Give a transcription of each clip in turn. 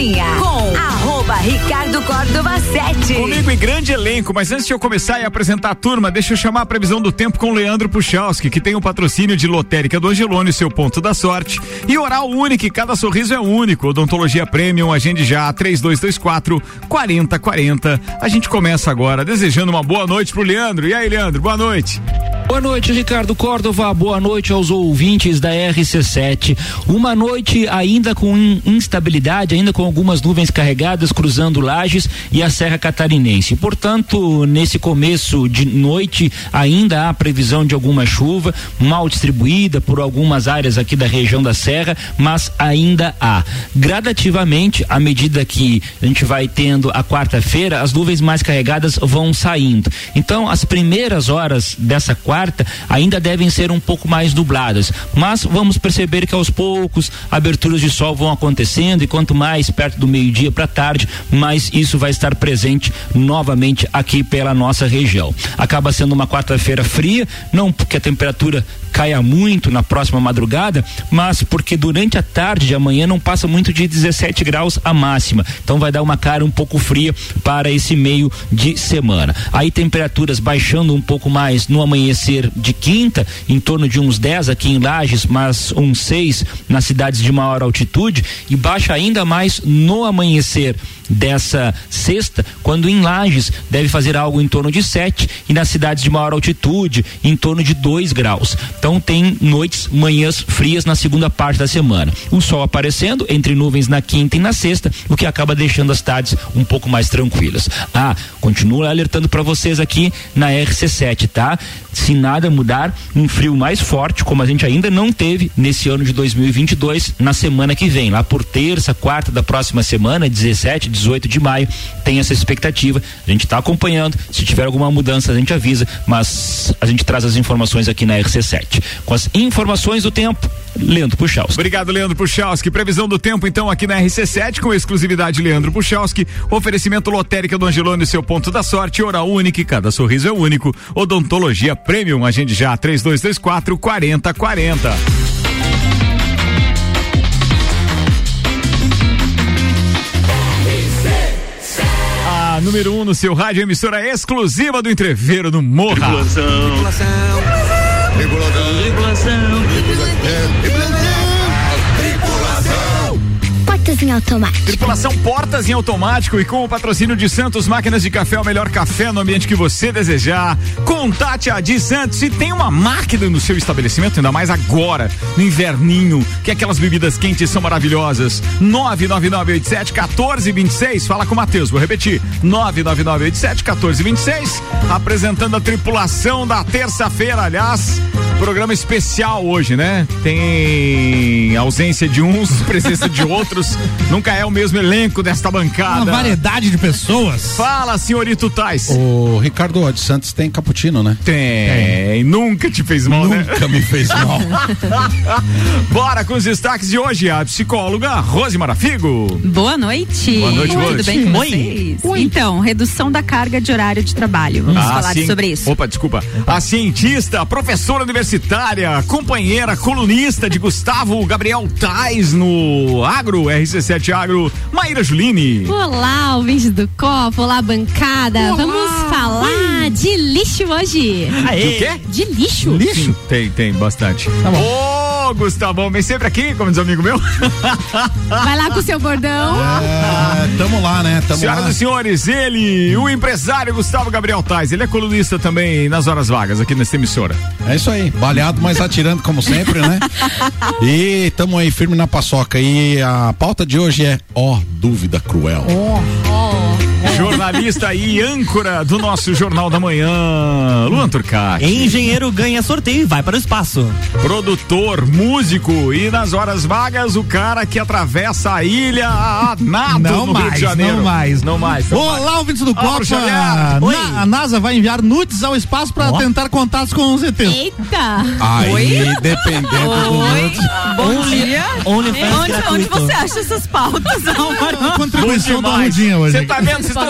Cozinha com arroba Ricardo Córdova 7. Comigo em grande elenco, mas antes de eu começar e apresentar a turma, deixa eu chamar a previsão do tempo com Leandro Puchalski, que tem o patrocínio de Lotérica do Angelone, seu ponto da sorte. E Oral Único, cada sorriso é único. Odontologia Premium, agende já, 3224 4040. A gente começa agora desejando uma boa noite pro Leandro. E aí, Leandro, boa noite. Boa noite, Ricardo Córdova. Boa noite aos ouvintes da RC7. Uma noite ainda com instabilidade, ainda com algumas nuvens carregadas cruzando Lages e a Serra Catarinense. Portanto, nesse começo de noite ainda há previsão de alguma chuva, mal distribuída por algumas áreas aqui da região da Serra, mas ainda há. Gradativamente, à medida que a gente vai tendo a quarta-feira, as nuvens mais carregadas vão saindo. Então, as primeiras horas dessa quarta quarta ainda devem ser um pouco mais nubladas, mas vamos perceber que aos poucos aberturas de sol vão acontecendo e quanto mais perto do meio-dia para tarde, mais isso vai estar presente novamente aqui pela nossa região. Acaba sendo uma quarta-feira fria, não porque a temperatura caia muito na próxima madrugada, mas porque durante a tarde de amanhã não passa muito de 17 graus a máxima. Então vai dar uma cara um pouco fria para esse meio de semana. Aí temperaturas baixando um pouco mais no amanhecer de quinta, em torno de uns 10 aqui em Lages, mas uns 6 nas cidades de maior altitude e baixa ainda mais no amanhecer dessa sexta, quando em Lages deve fazer algo em torno de 7 e nas cidades de maior altitude em torno de 2 graus. Então tem noites, manhãs frias na segunda parte da semana. O sol aparecendo entre nuvens na quinta e na sexta, o que acaba deixando as tardes um pouco mais tranquilas. Ah, continuo alertando para vocês aqui na RC7, tá? Se nada mudar, um frio mais forte, como a gente ainda não teve nesse ano de 2022, na semana que vem, lá por terça, quarta da próxima semana, 17, 18 18 de maio. Tem essa expectativa. A gente está acompanhando. Se tiver alguma mudança, a gente avisa, mas a gente traz as informações aqui na RC7. Com as informações do tempo, Leandro Puchalski. Obrigado, Leandro Puchalski. Previsão do tempo, então, aqui na RC7, com exclusividade Leandro Puchalski. Oferecimento lotérica do Angelone, seu ponto da sorte. Hora única, cada sorriso é único. Odontologia Premium, agende já, 3224 4040. Número 1 um no seu rádio, emissora exclusiva do Entreveiro do Morra. Tripulação. Tripulação. Tripulação. Tripulação. Tripulação em automático. Tripulação Portas em Automático e com o patrocínio de Santos Máquinas de Café, o melhor café no ambiente que você desejar. Contate a Di Santos se tem uma máquina no seu estabelecimento, ainda mais agora, no inverninho, que aquelas bebidas quentes são maravilhosas. 99987 1426. Fala com o Matheus, vou repetir. 99987 1426. Apresentando a tripulação da terça-feira, aliás. Programa especial hoje, né? Tem ausência de uns, presença de outros. Nunca é o mesmo elenco desta bancada. Uma variedade de pessoas. Fala, senhorito Tais. O Ricardo de Santos tem cappuccino, né? Tem. tem. Nunca te fez mal, Nunca né? Nunca me fez mal. Bora com os destaques de hoje. A psicóloga Rose Marafigo. Boa noite. Boa noite, Rose. Tudo bem com vocês? Oi. Então, redução da carga de horário de trabalho. Vamos ah, falar sobre isso. Opa, desculpa. A cientista, professora universitária universitária, companheira, colunista de Gustavo Gabriel Tais no Agro, RC7 Agro, Maíra Juline. Olá, ouvintes do Copo, olá, bancada. Olá. Vamos falar Ui. de lixo hoje. Aê. De quê? De lixo. Lixo? Sim, tem, tem, bastante. Tá bom. Oh! Gustavão, vem sempre aqui, como diz um amigo meu. Vai lá com o seu bordão. É, tamo lá, né? Tamo Senhoras lá. e senhores, ele, o empresário Gustavo Gabriel Tais, ele é colunista também nas horas vagas aqui nessa emissora. É isso aí, baleado, mas atirando como sempre, né? E tamo aí firme na paçoca. E a pauta de hoje é, ó, oh, dúvida cruel. Oh, oh. Jornalista e âncora do nosso Jornal da Manhã, Luan Turcati. Engenheiro ganha sorteio e vai para o espaço. Produtor, músico e nas horas vagas o cara que atravessa a ilha a nado não no mais, Rio de Janeiro. Não mais, não mais. Não Olá, mais. ouvintes do Copa. A, a NASA vai enviar nudes ao espaço para oh. tentar contatos com os ETs. Eita. Aí, Oi? dependendo Oi? do nudes. Bom dia. Only onde, onde você acha essas pautas, Álvaro? Contribuição da Rudinha hoje. Você tá vendo? Vocês estão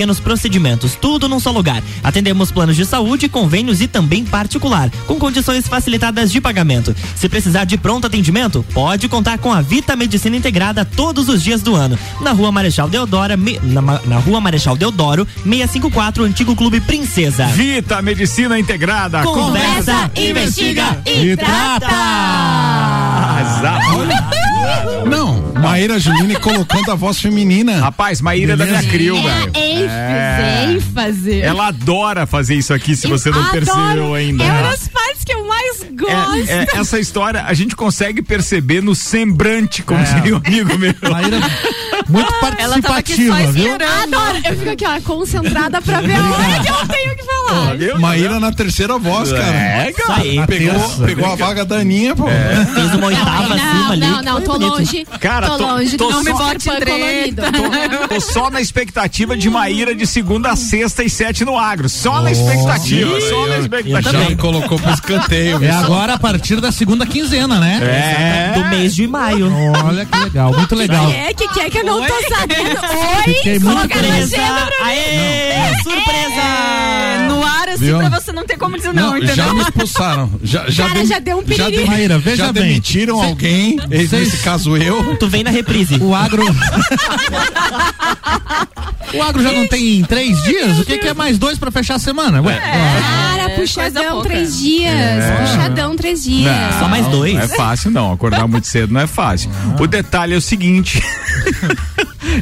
pequenos procedimentos, tudo num só lugar. Atendemos planos de saúde, convênios e também particular, com condições facilitadas de pagamento. Se precisar de pronto atendimento, pode contar com a Vita Medicina Integrada todos os dias do ano. Na rua Marechal Deodoro, na, na rua Marechal Deodoro, 654, Antigo Clube Princesa. Vita Medicina Integrada. Conversa, investiga e trata. Não, Maíra Juline colocando a voz feminina. Rapaz, Maíra é da minha crio, velho. ênfase, ênfase. Ela adora fazer isso aqui, se você não Adoro. percebeu ainda. É uma das partes que eu mais gosto. É, é, essa história a gente consegue perceber no semblante, como diria um amigo meu. Maíra, muito Ela tava aqui participativa, só viu? Adoro. Eu fico aqui, ó, concentrada pra ver a hora que eu tenho que falar. Maíra na terceira voz, cara. É, cara. aí. Pegou, terça. pegou a vaga da Aninha, pô. Fez uma oitava acima Não, ali. não, não, tô bonito. longe. Cara, tô, tô- longe. tô não só- me bote treta. colorido. Tô só na expectativa de Maíra de segunda a sexta e sete no agro. Só na expectativa, só na Já expectativa. me colocou pro escanteio. É agora a partir da segunda quinzena, né? É. Do mês de maio. Olha que legal, muito legal. É, que que é que eu não tô sabendo? Oi, Fiquei muito mim. Aê! Surpresa! É, no ar, assim, Viu? pra você não ter como dizer não, Não, entendeu? já me expulsaram. Já, já, Cara, já deu um já, piriri. Maíra, veja já bem. demitiram alguém, nesse caso eu. Tu vem na reprise. O agro. o agro já não tem três dias? O que, que é mais dois pra fechar a semana? Ué, Cara, coisa puxadão pouca. três dias. Puxadão três dias. Não, Só mais dois. Não é fácil, não. Acordar muito cedo não é fácil. O detalhe é o seguinte.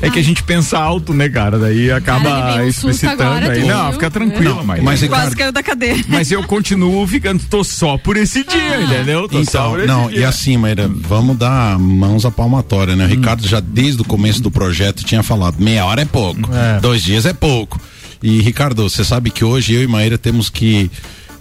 é que a gente pensa alto, né, cara? Daí acaba Cara, explicitando agora, aí. Não, viu? fica tranquilo, mas. Mas, Quase Ricardo, caiu da cadeira. Mas eu continuo ficando, tô só por esse dia, entendeu? Tô só Então, por esse não, dia. e assim, Maíra, vamos dar mãos à palmatória, né? O Ricardo já desde o começo do projeto tinha falado, meia hora é pouco, É. dois dias é pouco. E Ricardo, você sabe que hoje eu e Maíra temos que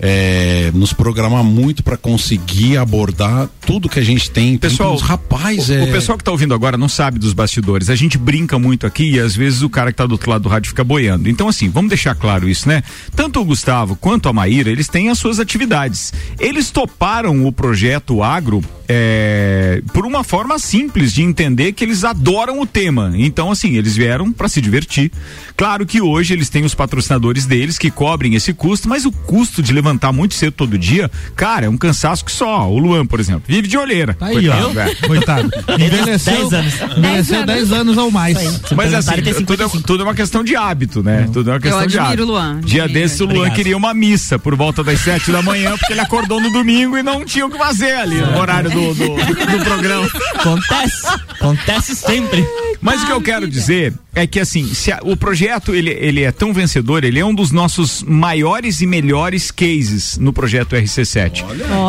é, nos programar muito para conseguir abordar tudo que a gente tem. Pessoal, uns rapaz, o, é... o pessoal que tá ouvindo agora não sabe dos bastidores. A gente brinca muito aqui e às vezes o cara que tá do outro lado do rádio fica boiando. Então, assim, vamos deixar claro isso, né? Tanto o Gustavo quanto a Maíra, eles têm as suas atividades. Eles toparam o projeto agro é, por uma forma simples de entender que eles adoram o tema. Então, assim, eles vieram para se divertir. Claro que hoje eles têm os patrocinadores deles que cobrem esse custo, mas o custo de levantar muito cedo todo dia, cara, é um cansaço que só. O Luan, por exemplo, vive de olheira. Tá aí, Coitado, ó. velho. Coitado. Envelheceu, 10 anos. envelheceu 10 anos ou mais. Mas assim, Secretário tem tudo é, 55. tudo é uma questão de hábito, né? Tudo é uma questão de admiro hábito. o Luan, Dia admiro. desse o Luan Obrigado. queria uma missa por volta das sete da manhã, porque ele acordou no domingo e não tinha o que fazer ali no horário do, do, do programa. Acontece. Acontece sempre. Mas o que eu quero dizer é que assim, se a- o projeto ele, ele é tão vencedor, ele é um dos nossos maiores e melhores cases no projeto RC7.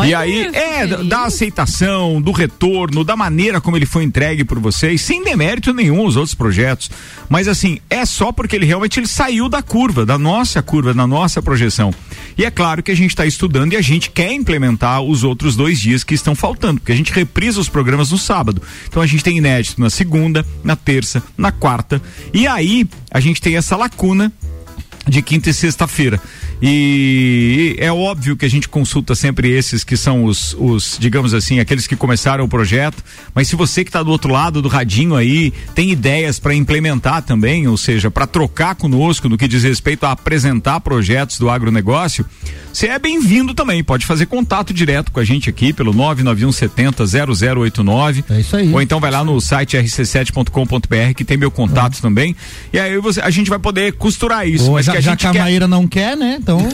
e aí é da- da aceitação, do retorno, da maneira como ele foi entregue por vocês, sem demérito nenhum aos outros projetos. Mas assim, é só porque ele realmente ele saiu da curva, da nossa curva, da nossa projeção. E é claro que a gente está estudando e a gente quer implementar os outros dois dias que estão faltando, porque a gente reprisa os programas no sábado. Então a gente tem inédito na segunda, na terça, na quarta. E aí a gente tem essa lacuna de quinta e sexta-feira. E é óbvio que a gente consulta sempre esses que são os, os, digamos assim, aqueles que começaram o projeto. Mas se você que está do outro lado do radinho aí tem ideias para implementar também, ou seja, para trocar conosco no que diz respeito a apresentar projetos do agronegócio, você é bem-vindo também. Pode fazer contato direto com a gente aqui pelo 991 70 0089. É isso aí. Ou então vai lá no site rc7.com.br que tem meu contato também. E aí você, a gente vai poder costurar isso. Mas já que a já gente que a quer. Maíra não quer, né? Então.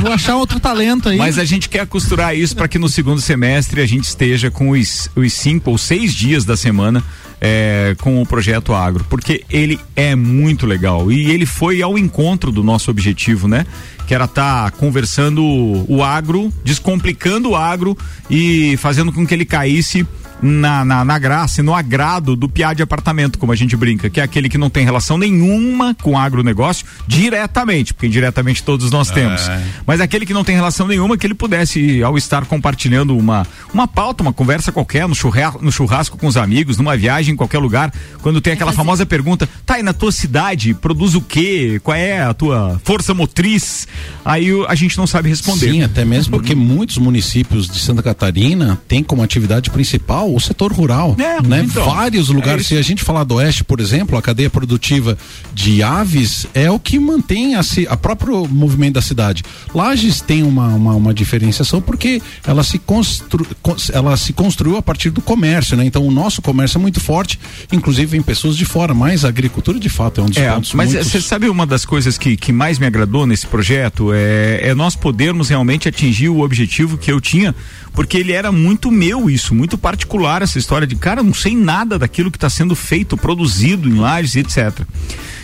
vou achar outro talento aí. Mas a gente quer costurar isso para que no segundo semestre a gente esteja com os, os cinco ou seis dias da semana é, com o projeto Agro, porque ele é muito legal e ele foi ao encontro do nosso objetivo, né? Que era estar conversando o agro, descomplicando o agro e fazendo com que ele caísse na, na, na graça e no agrado do piá de apartamento, como a gente brinca, que é aquele que não tem relação nenhuma com o agronegócio diretamente, porque indiretamente todos nós temos. É. Mas aquele que não tem relação nenhuma, que ele pudesse, ao estar compartilhando uma, uma pauta, uma conversa qualquer, no churrasco, no churrasco com os amigos, numa viagem em qualquer lugar, quando tem aquela famosa pergunta, tá aí na tua cidade, produz o quê? Qual é a tua força motriz? Aí a gente não sabe responder. Sim, até mesmo porque muitos municípios de Santa Catarina têm como atividade principal o setor rural. É, né? então, Vários é lugares. isso. se a gente falar do oeste, por exemplo, a cadeia produtiva de aves é o que mantém a, a próprio movimento da cidade. Lages tem uma, uma, uma diferenciação porque ela se, constru, cons- ela se construiu a partir do comércio, né? Então o nosso comércio é muito forte, inclusive vem pessoas de fora, mas a agricultura de fato é um dos É, pontos mas você sabe uma das coisas que, que mais me agradou nesse projeto é, é nós podermos realmente atingir o objetivo que eu tinha, porque ele era muito meu isso, muito particular essa história de cara, não sei nada daquilo que está sendo feito, produzido em lajes e etc.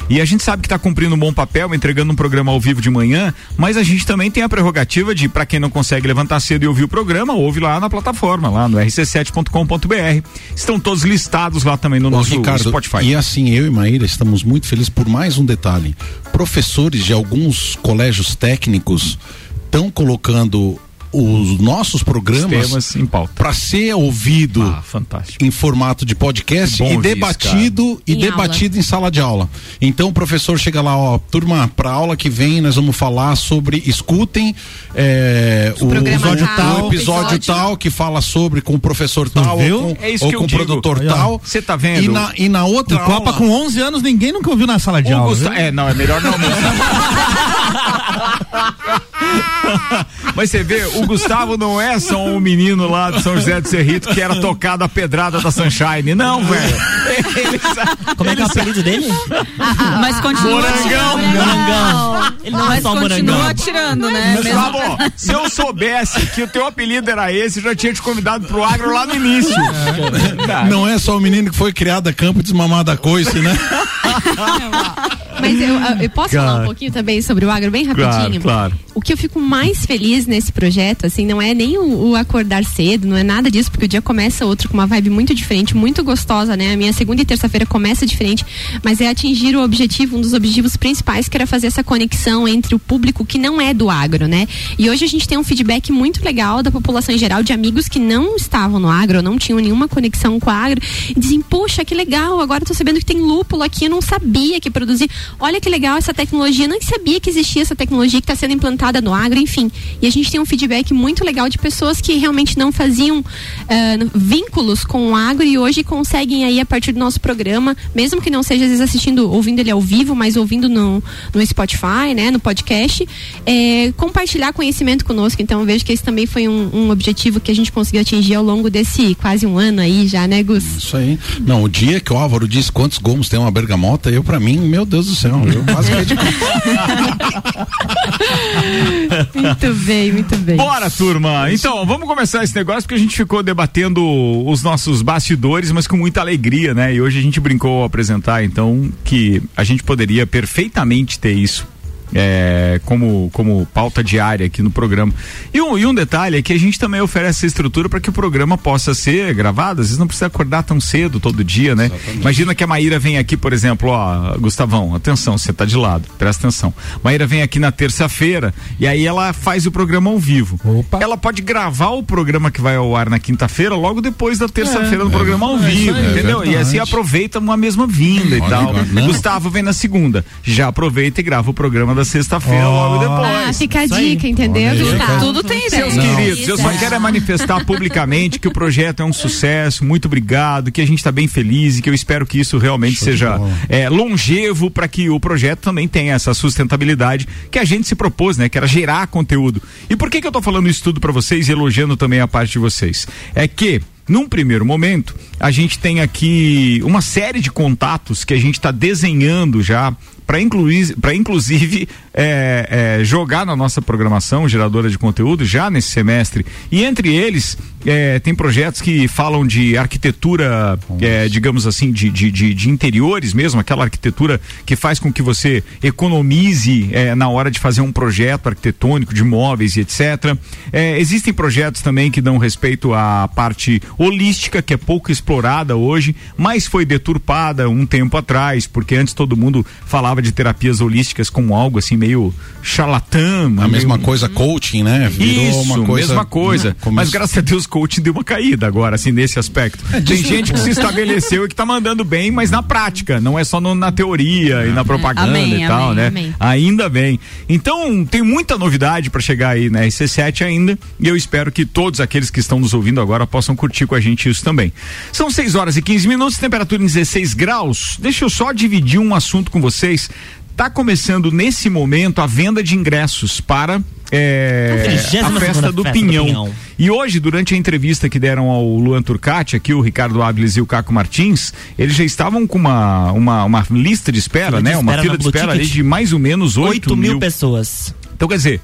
E a gente sabe que está cumprindo um bom papel, entregando um programa ao vivo de manhã, mas a gente também tem a prerrogativa de, para quem não consegue levantar cedo e ouvir o programa, ouve lá na plataforma, lá no rc7.com.br. Estão todos listados lá também no Ô, nosso Ricardo, Spotify. E assim, eu e Maíra estamos muito felizes por mais um detalhe. Professores de alguns colégios técnicos estão colocando os nossos programas Temas em pauta. para ser ouvido Ah, fantástico. em formato de podcast e ouvir isso, debatido e Em debatido em sala de aula. Então o professor chega lá, ó, turma, para aula que vem nós vamos falar sobre escutem é, o programa episódio tal, tal, episódio episódio. tal que fala sobre com o professor tal viu? ou com, É isso ou com o digo. produtor Aí, tal. Você tá vendo? E na, e na outra O Copa aula, com 11 anos ninguém nunca ouviu na sala de O aula. É, não, é melhor não. Mas você vê, o Gustavo não é só um menino lá de São José do Cerrito que era tocado a pedrada da Sunshine. Não, velho. Como é que é o apelido dele? Mas continua Morangão. atirando. Morangão. Ele não é só continua morangão. atirando, né? Mesmo- Gustavo, se eu soubesse que o teu apelido era esse, eu já tinha te convidado pro agro lá no início. Cara, não é só o menino que foi criado a campo e desmamado a coice, né? Mas eu, eu posso falar um pouquinho também sobre o agro bem rapidinho? Claro, claro. O que eu fico mais feliz nesse projeto, assim, não é nem o, o acordar cedo, não é nada disso, porque o dia começa outro com uma vibe muito diferente, muito gostosa, né? A minha segunda e terça-feira começa diferente, mas é atingir o objetivo, um dos objetivos principais, que era fazer essa conexão entre o público que não é do agro, né? E hoje a gente tem um feedback muito legal da população em geral, de amigos que não estavam no agro, não tinham nenhuma conexão com o agro, e dizem, poxa, que legal, agora eu tô sabendo que tem lúpulo aqui, eu não sabia que produzia. Olha que legal essa tecnologia, não sabia que existia essa tecnologia que está sendo implantada no agro, enfim. E a gente tem um feedback muito legal de pessoas que realmente não faziam ah, vínculos com o agro e hoje conseguem aí, a partir do nosso programa, mesmo que não seja às vezes assistindo, ouvindo ele ao vivo, mas ouvindo no, no Spotify, né, no podcast, eh, compartilhar conhecimento conosco. Então eu vejo que esse também foi um, um objetivo que a gente conseguiu atingir ao longo desse quase um ano aí já, né, Gus? Isso aí. Não, o dia que o Álvaro disse quantos gomos tem uma bergamota, eu pra mim, meu Deus do céu, eu quase Muito bem, muito bem. Bora, turma. Então, vamos começar esse negócio porque a gente ficou debatendo os nossos bastidores, mas com muita alegria, né? E hoje a gente brincou ao apresentar, então, que a gente poderia perfeitamente ter isso. É, como, como pauta diária aqui no programa. E um, e um detalhe é que a gente também oferece essa estrutura para que o programa possa ser gravado. Às vezes não precisa acordar tão cedo todo dia, né? Imagina que a Maíra vem aqui, por exemplo, ó, Gustavão, atenção, você tá de lado, presta atenção. Maíra vem aqui na terça-feira e aí ela faz o programa ao vivo. Opa. Ela pode gravar o programa que vai ao ar na quinta-feira logo depois da terça-feira no programa ao é vivo, é entendeu? e assim aproveita uma mesma vinda e tal. não. Gustavo vem na segunda, já aproveita e grava o programa da sexta-feira Ó. logo depois. Ah, fica a Isso aí. dica, entendeu? Tudo, cara. Tudo tem Seus ideia. queridos, eu só Isso. quero é manifestar publicamente que o projeto é um sucesso, muito obrigado, que a gente está bem feliz e que eu espero que isso realmente Show seja é, longevo para que o projeto também tenha essa sustentabilidade que a gente se propôs, né? Que era gerar conteúdo. E por que, que eu tô falando isso tudo para vocês e elogiando também a parte de vocês? É que num primeiro momento, a gente tem aqui uma série de contatos que a gente está desenhando já para incluir, para inclusive é, é, jogar na nossa programação geradora de conteúdo já nesse semestre. E entre eles é, tem projetos que falam de arquitetura, é, digamos assim, de, de, de, de, interiores mesmo, aquela arquitetura que faz com que você economize é, na hora de fazer um projeto arquitetônico de móveis e etc. É, existem projetos também que dão respeito à parte holística, que é pouco explorada hoje, mas foi deturpada um tempo atrás, porque antes todo mundo falava de terapias holísticas como algo assim meio charlatã. A meio... mesma coisa coaching, né? Virou Isso, uma coisa, mesma coisa. Mas graças a Deus coaching deu uma caída agora, assim, nesse aspecto. É, Tem gente que se estabeleceu e que tá mandando bem, mas na prática, não é só no, na teoria e na propaganda amém, e tal, amém, né? Amém. Ainda bem. Então, tem muita novidade para chegar aí na RC7 ainda, e eu espero que todos aqueles que estão nos ouvindo agora possam curtir com a gente isso também. São 6 horas e 15 minutos, temperatura em 16 graus. Deixa eu só dividir um assunto com vocês. Tá começando nesse momento a venda de ingressos para é, a festa do, festa Pinhão. do Pinhão. E hoje, durante a entrevista que deram ao Luan Turcati, aqui o Ricardo Áviles e o Caco Martins, eles já estavam com uma, uma, uma lista de espera, fila né? De espera uma fila de espera de mais ou menos 8, 8 mil, mil pessoas. Então, quer dizer,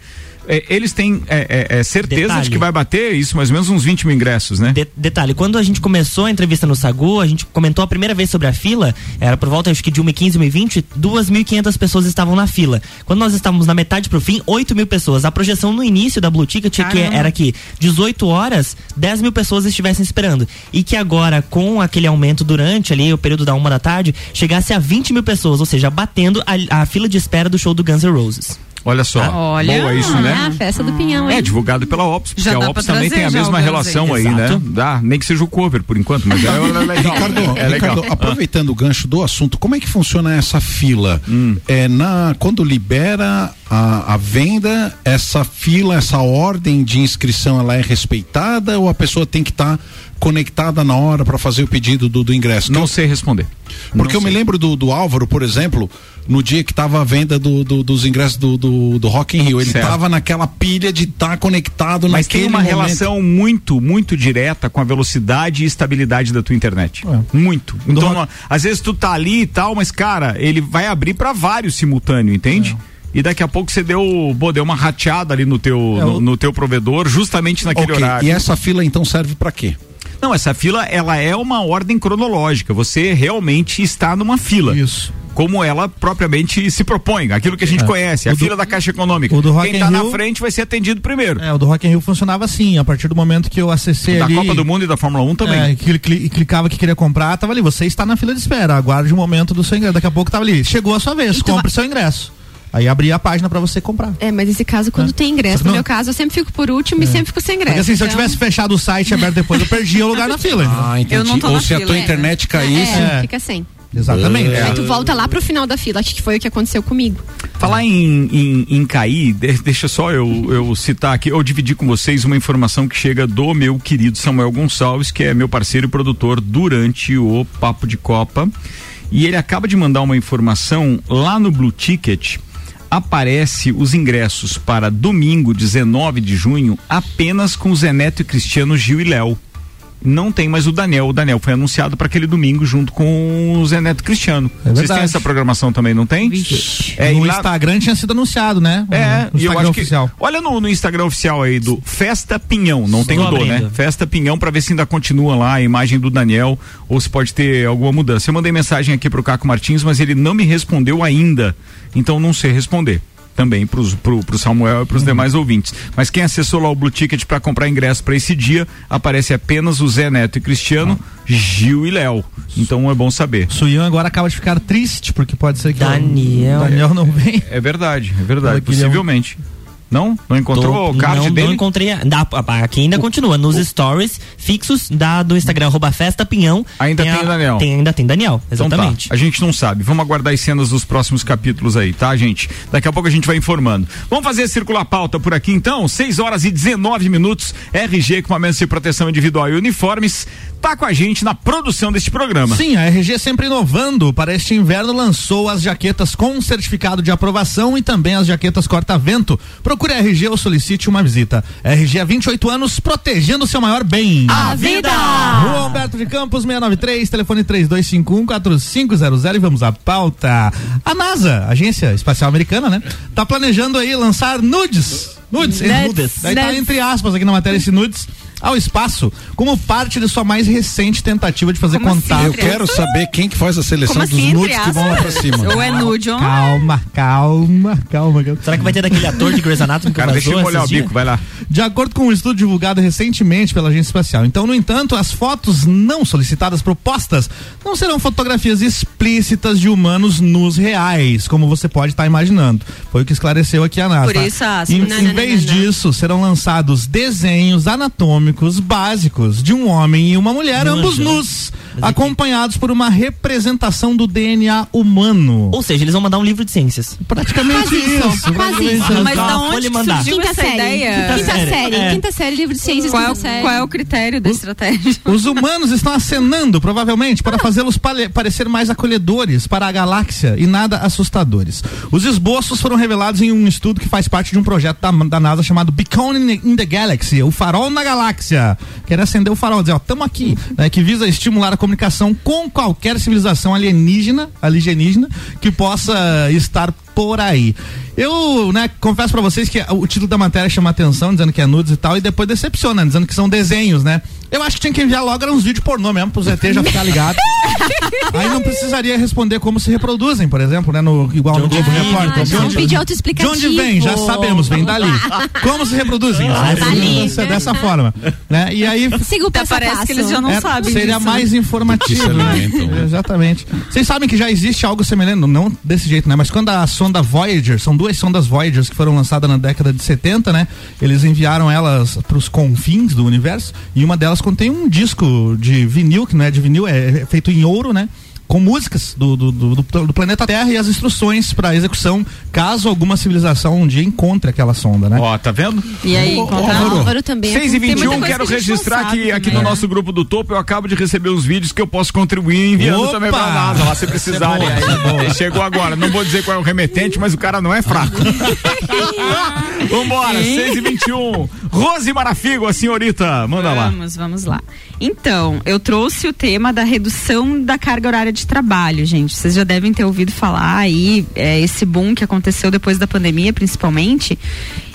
é, eles têm é, é, é certeza detalhe. de que vai bater isso, mais ou menos uns 20 mil ingressos, né? De, detalhe, quando a gente começou a entrevista no Sagu, a gente comentou a primeira vez sobre a fila, era por volta acho que de 1h15, 1h20, 2.500 pessoas estavam na fila. Quando nós estávamos na metade pro fim, 8 mil pessoas. A projeção no início da Blue Ticket que era que 18 horas, 10 mil pessoas estivessem esperando. E que agora, com aquele aumento durante ali o período da uma da tarde, chegasse a 20 mil pessoas, ou seja, batendo a, a fila de espera do show do Guns N' Roses. Olha só. Ah, olha, Boa isso, né? a festa do Pinhão, hein? É, divulgado pela Ops, porque a Ops também tem a mesma relação aí, né? Dá, nem que seja o cover por enquanto, mas é, é legal. Ricardo, é legal. Ricardo, aproveitando o gancho do assunto, como é que funciona essa fila? Hum. É na quando libera a, a, venda, essa fila, essa ordem de inscrição, ela é respeitada ou a pessoa tem que estar tá conectada na hora para fazer o pedido do, do ingresso? Não sei responder. Porque Não eu sei. me lembro do, do Álvaro, por exemplo, no dia que estava a venda do, do, dos ingressos do, do, do Rock in Rio. Ele estava naquela pilha de estar tá conectado Mas tem uma momento. relação muito, muito direta com a velocidade e estabilidade da tua internet. É. Muito. Então, rock... às vezes tu tá ali e tal, mas cara, ele vai abrir para vários simultâneo, entende? É e daqui a pouco você deu, pô, deu uma rateada ali no teu, é, no, no, teu provedor, justamente naquele okay. horário. E essa fila então serve para quê? Não, essa fila ela é uma ordem cronológica. Você realmente está numa fila. Isso como ela propriamente se propõe, aquilo que a gente é. conhece, a o fila do, da Caixa Econômica. O do Rock Quem está na frente vai ser atendido primeiro. É, o do Rock in Rio funcionava assim, a partir do momento que eu acessei da ali... Da Copa do Mundo e da Fórmula 1 também. É, que cli, clicava que queria comprar, tava ali, você está na fila de espera, aguarde o momento do seu ingresso, daqui a pouco tava ali, chegou a sua vez, então, compre seu ingresso. Aí abria a página para você comprar. É, mas nesse caso, quando é. tem ingresso, no meu caso, eu sempre fico por último é. e sempre fico sem ingresso. Porque assim, então... se eu então tivesse fechado o site aberto depois, eu perdia o lugar na fila. Ah, entendi. Eu não tô Ou se fila, a tua é. internet caísse. É, fica sem. Exatamente. É. Aí tu volta lá pro final da fila, acho que foi o que aconteceu comigo. Falar em, em, em cair, deixa só eu, eu citar aqui, eu dividi com vocês uma informação que chega do meu querido Samuel Gonçalves, que é meu parceiro e produtor durante o Papo de Copa. E ele acaba de mandar uma informação lá no Blue Ticket. Aparece os ingressos para domingo, 19 de junho, apenas com Zé Neto e Cristiano Gil e Léo não tem mais o Daniel. O Daniel foi anunciado para aquele domingo junto com o Zé Neto Cristiano. É Vocês têm essa programação também, não tem? É, no lá... Instagram tinha sido anunciado, né? É, no Instagram oficial. Que, olha no, no, Instagram oficial aí do Festa Pinhão, não tem o do, né? Festa Pinhão para ver se ainda continua lá a imagem do Daniel ou se pode ter alguma mudança. Eu mandei mensagem aqui pro Caco Martins, mas ele não me respondeu ainda. Então não sei responder também para o Samuel e para os uhum. demais ouvintes. Mas quem acessou lá o Blue Ticket para comprar ingresso para esse dia, aparece apenas o Zé Neto e Cristiano, ah. Gil e Léo. Então é bom saber. Suian agora acaba de ficar triste, porque pode ser que Daniel, o Daniel não vem. É verdade, é verdade, possivelmente. Não? Não encontrou Tô, o card não, dele? Não encontrei. Da, aqui ainda o, continua. Nos o, stories fixos da, do Instagram, arroba Festa Pinhão. Ainda tem, tem Daniel. Tem, ainda tem Daniel, exatamente. Então tá. A gente não sabe. Vamos aguardar as cenas dos próximos capítulos aí, tá, gente? Daqui a pouco a gente vai informando. Vamos fazer circular pauta por aqui então? 6 horas e 19 minutos. RG, equipamentos de proteção individual e uniformes tá com a gente na produção deste programa. Sim, a RG sempre inovando. Para este inverno lançou as jaquetas com certificado de aprovação e também as jaquetas corta-vento. Procure Procure a RG ou solicite uma visita. RG há 28 anos, protegendo o seu maior bem. A vida! Rua Humberto de Campos, 693, telefone 3251-4500 e vamos à pauta. A NASA, Agência Espacial Americana, né? Tá planejando aí lançar nudes. Nudes, Nudes. Daí tá entre aspas aqui na matéria esse nudes ao espaço como parte de sua mais recente tentativa de fazer Como assim, contato. Eu quero saber quem que faz a seleção Como dos assim, nudes que vão lá pra cima. Ou é nude ou Calma, calma, calma. calma. Será que vai ter daquele ator de Grey's Anatomy que Cara, deixa eu molhar o bico, vai lá. De acordo com um estudo divulgado recentemente pela agência espacial. Então, no entanto, as fotos não solicitadas propostas não serão fotografias explícitas de humanos nus reais, como você pode estar imaginando. Foi o que esclareceu aqui a NASA. Por tá? isso, aspas. Em, Não, em não, vez não, não. disso, serão lançados desenhos anatômicos básicos de um homem e uma mulher, ambos nus, Mas acompanhados por uma representação do DNA humano. Ou seja, eles vão mandar um livro de ciências. Praticamente Quase isso, isso. quase isso. Mas da onde mandar. surgiu Quinta essa série. ideia? Quinta série, série. é. Quinta série, livro de ciências, Qual, é o- qual é o critério da estratégia? Os humanos estão acenando, provavelmente, para fazê-los parecer mais acolhedores para a galáxia e nada assustadores. Os esboços foram revelados em um estudo que faz parte de um projeto da, da NASA chamado Beacon in the Galaxy, o farol na galáxia. Quer acender o farol, dizer, ó, tamo aqui, né, que visa estimular a comunicação com qualquer civilização alienígena, alienígena que possa estar por aí. Eu, né, confesso pra vocês que o título da matéria chama atenção, dizendo que é nudes e tal, e depois decepciona, dizendo que são desenhos, né? Eu acho que tinha que enviar logo era uns vídeos pornô mesmo, pro ZT já ficar ligado. Aí não precisaria responder como se reproduzem, por exemplo, né? No, igual no Globo vem, Repórter. né? De Vamos onde- pedir de autoexplicativo. onde vem? Já sabemos, vem dali. Como se reproduzem? Ah, Se reproduzem dessa, dessa forma. Né? E aí Siga o passo parece passo. que eles já não é, sabem seria disso. mais informativo. Se né? alimentam, né? Exatamente. Vocês sabem que já existe algo semelhante, não desse jeito, né? Mas quando a sonda Voyager, são duas sondas Voyagers que foram lançadas na década de 70, né? Eles enviaram elas para os confins do universo e uma delas contém um disco de vinil, que não é de vinil, é feito em ouro, né? Com músicas do, do, do, do- do planeta Terra e as instruções para execução, caso alguma civilização um dia encontre aquela sonda, né? Ó, tá vendo? E aí, encontrar- Álvaro, também. 6 e Tem muita 21 coisa quero registrar que aqui também. no nosso grupo do topo eu acabo de receber os vídeos que eu posso contribuir enviando Opa! também pra NASA, lá se precisarem. É boa, aí. Chegou agora, não vou dizer qual é o remetente, mas o cara não é fraco. Vambora, 6 e 21 Rose Marafigo, a senhorita, manda lá. Vamos, vamos lá. Então, eu trouxe o tema da redução da carga horária de trabalho, gente. Vocês já devem ter ouvido falar aí, é, esse boom que aconteceu depois da pandemia, principalmente.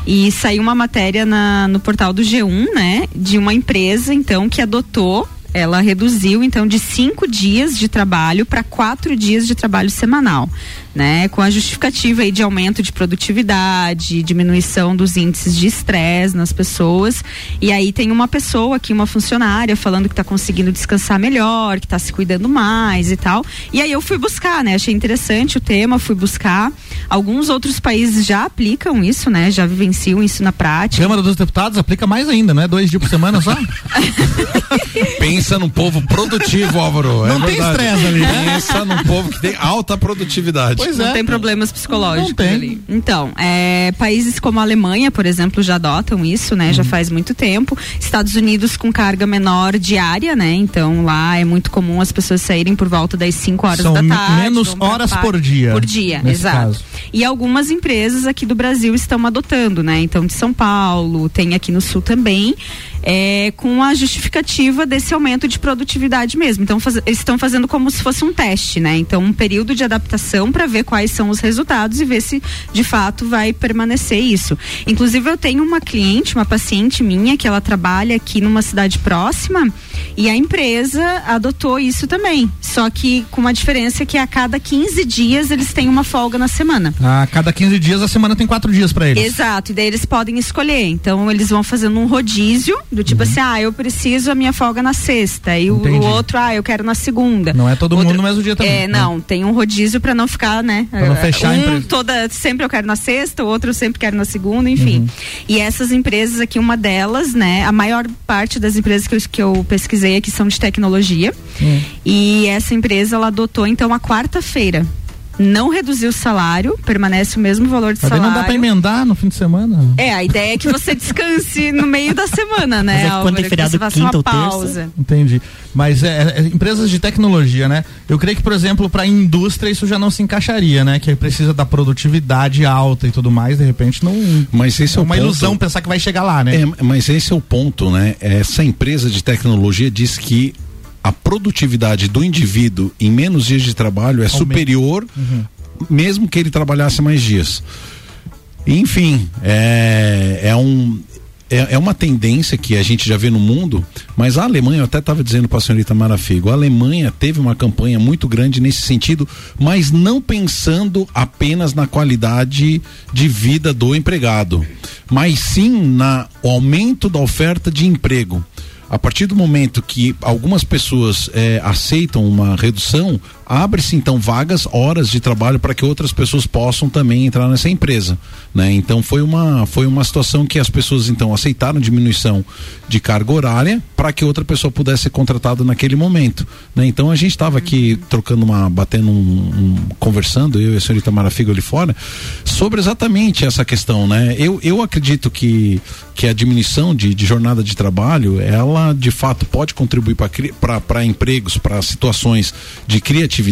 E saiu uma matéria na- no portal do G1, né? De uma empresa, então, que adotou. Ela reduziu então de cinco dias de trabalho para quatro dias de trabalho semanal, né? Com a justificativa aí de aumento de produtividade, diminuição dos índices de estresse nas pessoas. E aí tem uma pessoa aqui, uma funcionária, falando que está conseguindo descansar melhor, que está se cuidando mais e tal. E aí eu fui buscar, né? Achei interessante o tema, fui buscar. Alguns outros países já aplicam isso, né? Já vivenciam isso na prática. Câmara dos Deputados aplica mais ainda, não é? Dois dias por semana só? Pensa num povo produtivo, Álvaro. Não é tem estresse ali, né? Pensa num povo que tem alta produtividade. Pois não é. tem problemas psicológicos Não tem. ali. Então, é, países como a Alemanha, por exemplo, já adotam isso, né? Uhum. Já faz muito tempo. Estados Unidos com carga menor diária, né? Então lá é muito comum as pessoas saírem por volta das 5 horas São da tarde. menos horas por dia, Por dia, exato. caso. E algumas empresas aqui do Brasil estão adotando, né? Então, de São Paulo, tem aqui no Sul também, é, com a justificativa desse aumento de produtividade mesmo. Então, faz- eles estão fazendo como se fosse um teste, né? Então, um período de adaptação para ver quais são os resultados e ver se de fato vai permanecer isso. Inclusive, eu tenho uma cliente, uma paciente minha, que ela trabalha aqui numa cidade próxima e a empresa adotou isso também. Só que com uma diferença que a cada 15 dias eles têm uma folga na semana. A cada 15 dias, a semana tem quatro dias pra eles. Exato, e daí eles podem escolher. Então eles vão fazendo um rodízio, do tipo assim, ah, eu preciso a minha folga na sexta. E o, Uhum. O outro, ah, eu quero na segunda. Não é todo Outro- mundo no mesmo dia também. É, né? não, tem um rodízio pra não ficar, né? Pra não fechar um toda, sempre eu quero na sexta, o outro eu sempre quero na segunda, enfim. Uhum. E essas empresas aqui, uma delas, né? A maior parte das empresas que eu, que eu pesquisei aqui são de tecnologia. Hum. E essa empresa, ela adotou, então, a quarta-feira não reduziu o salário, permanece o mesmo valor de Mas salário. não dá pra emendar no fim de semana. É, a ideia é que você descanse no meio da semana, né? Mas é que quando tem Que feriado você faça quinta uma ou terça, pausa. Entendi. Mas é, é, empresas de tecnologia, né? Eu creio que, por exemplo, para indústria isso já não se encaixaria, né? Que precisa da produtividade alta e tudo mais, de repente não. Mas esse é, é uma ponto. ilusão pensar que vai chegar lá, né? É, mas esse é o ponto, né? Essa empresa de tecnologia diz que a produtividade do indivíduo em menos dias de trabalho é superior, mesmo que ele trabalhasse mais dias. Enfim, é, é um. É, é uma tendência que a gente já vê no mundo, mas a Alemanha, eu até estava dizendo para a senhorita Marafigo, a Alemanha teve uma campanha muito grande nesse sentido, mas não pensando apenas na qualidade de vida do empregado, mas sim na o aumento da oferta de emprego. A partir do momento que algumas pessoas eh, aceitam uma redução, abre-se então vagas, horas de trabalho para que outras pessoas possam também entrar nessa empresa, né? Então foi uma foi uma situação que as pessoas então aceitaram diminuição de carga horária para que outra pessoa pudesse ser contratada naquele momento, né? Então a gente estava aqui trocando uma batendo um, um- conversando eu e a senhorita Marafigo ali fora sobre exatamente essa questão, né? Eu eu acredito que que a diminuição de, de jornada de trabalho ela de fato pode contribuir para empregos, para situações de criatividade,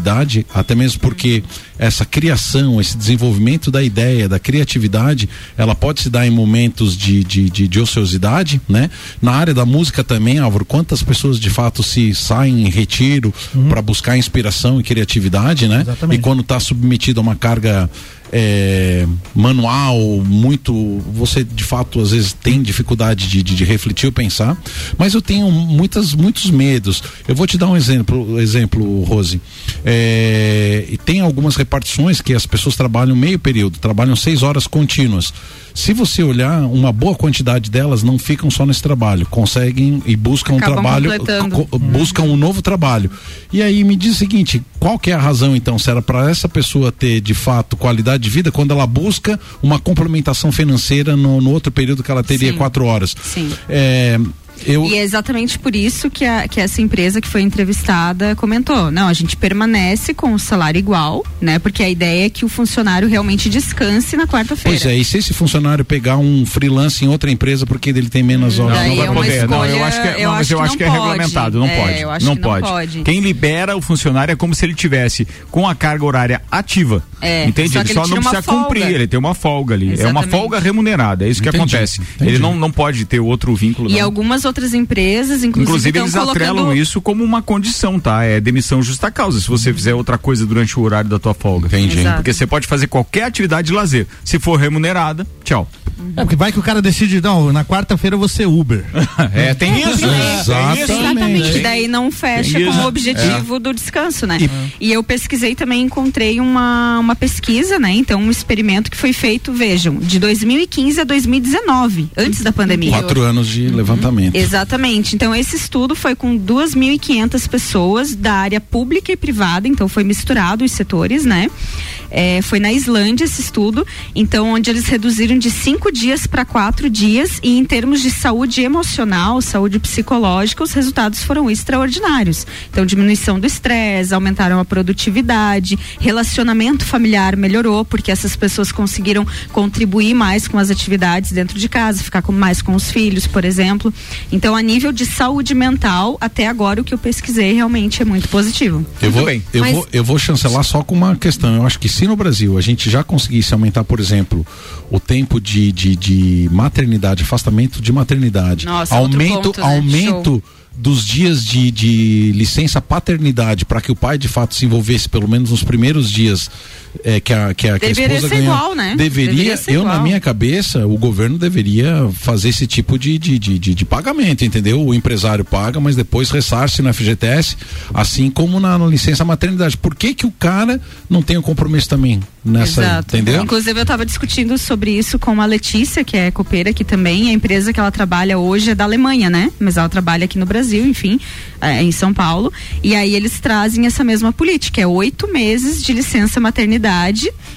até mesmo porque essa criação, esse desenvolvimento da ideia, da criatividade, ela pode se dar em momentos de, de, de, de ociosidade, né? Na área da música também, Álvaro, quantas pessoas de fato se saem em retiro para buscar inspiração e criatividade, né? Exatamente. E quando está submetido a uma carga é, manual, muito. Você de fato às vezes tem dificuldade de, de, de refletir ou pensar, mas eu tenho muitas, muitos medos. Eu vou te dar um exemplo, exemplo Rose. É, e tem algumas repartições que as pessoas trabalham meio período, trabalham seis horas contínuas. Se você olhar, uma boa quantidade delas não ficam só nesse trabalho, conseguem e buscam um Acabam trabalho, completando. co- buscam um novo trabalho. E aí me diz o seguinte, qual que é a razão então? Se era para essa pessoa ter de fato qualidade de vida quando ela busca uma complementação financeira no, no outro período que ela teria Sim. quatro horas? Sim. É, eu, E é exatamente por isso que, a- que essa empresa que foi entrevistada comentou: não, a gente permanece com o salário igual, né? Porque a ideia é que o funcionário realmente descanse na quarta-feira. Pois é, e se esse funcionário pegar um freelance em outra empresa porque ele tem menos horas? Daí não vai é poder. não, eu escolha- acho que é, eu não, mas acho eu que acho não que é pode. regulamentado, não É, pode. eu acho não, que não pode. pode. Quem libera o funcionário é como se ele tivesse com a carga horária ativa. É, Entende? só Ele que só ele não precisa cumprir, ele tem uma folga ali. É uma Exatamente. folga remunerada, é isso que Entendi, acontece. entendi. Ele não, não pode ter outro vínculo. E não. algumas outras empresas, inclusive, Inclusive, eles colocando... atrelam isso como uma condição, tá? É demissão justa causa, se você fizer outra coisa durante o horário da tua folga. Entendi. Exato. Porque você pode fazer qualquer atividade de lazer. Se for remunerada, tchau. É, porque vai que o cara decide, não, na quarta-feira ser Uber. É, tem isso, né? Exatamente. Isso. Exatamente, daí não fecha com isso. o objetivo do descanso, né? E, eu pesquisei também, encontrei uma, uma pesquisa, né? Então, um experimento que foi feito, vejam, de 2015 a 2019, antes da pandemia. Quatro anos de levantamento. Exatamente. Então, esse estudo foi com 2.500 pessoas da área pública e privada, então foi misturado os setores, né? É, foi na Islândia esse estudo, então, onde eles reduziram de cinco dias para quatro dias, e em termos de saúde emocional, saúde psicológica, os resultados foram extraordinários. Então, diminuição do estresse, aumentaram a produtividade, relacionamento familiar melhorou, porque essas pessoas conseguiram contribuir mais com as atividades dentro de casa, ficar com, mais com os filhos, por exemplo. Então, a nível de saúde mental, até agora o que eu pesquisei realmente é muito positivo. Eu Muito vou, bem. eu, Mas- vou, eu vou chancelar só com uma questão. Eu acho que se no Brasil a gente já conseguisse aumentar, por exemplo, o tempo de, de, de maternidade, afastamento de maternidade, Nossa, outro aumento, ponto, né? aumento dos dias de, de licença paternidade para que o pai de fato se envolvesse pelo menos nos primeiros dias é, que, a, que, a, que a Deveria esposa ser ganha. igual, né? Deveria, Deveria eu na igual. minha cabeça, o governo deveria fazer esse tipo de, de, de, de, de pagamento, entendeu? O empresário paga, mas depois ressarce na FGTS, assim como na, na licença maternidade. Por que que o cara não tem o compromisso também nessa, Exato. entendeu? Inclusive, eu estava discutindo sobre isso com a Letícia, que é copeira aqui também. A empresa que ela trabalha hoje é da Alemanha, né? Mas ela trabalha aqui no Brasil, enfim, é, em São Paulo. E aí eles trazem essa mesma política: é oito meses de licença maternidade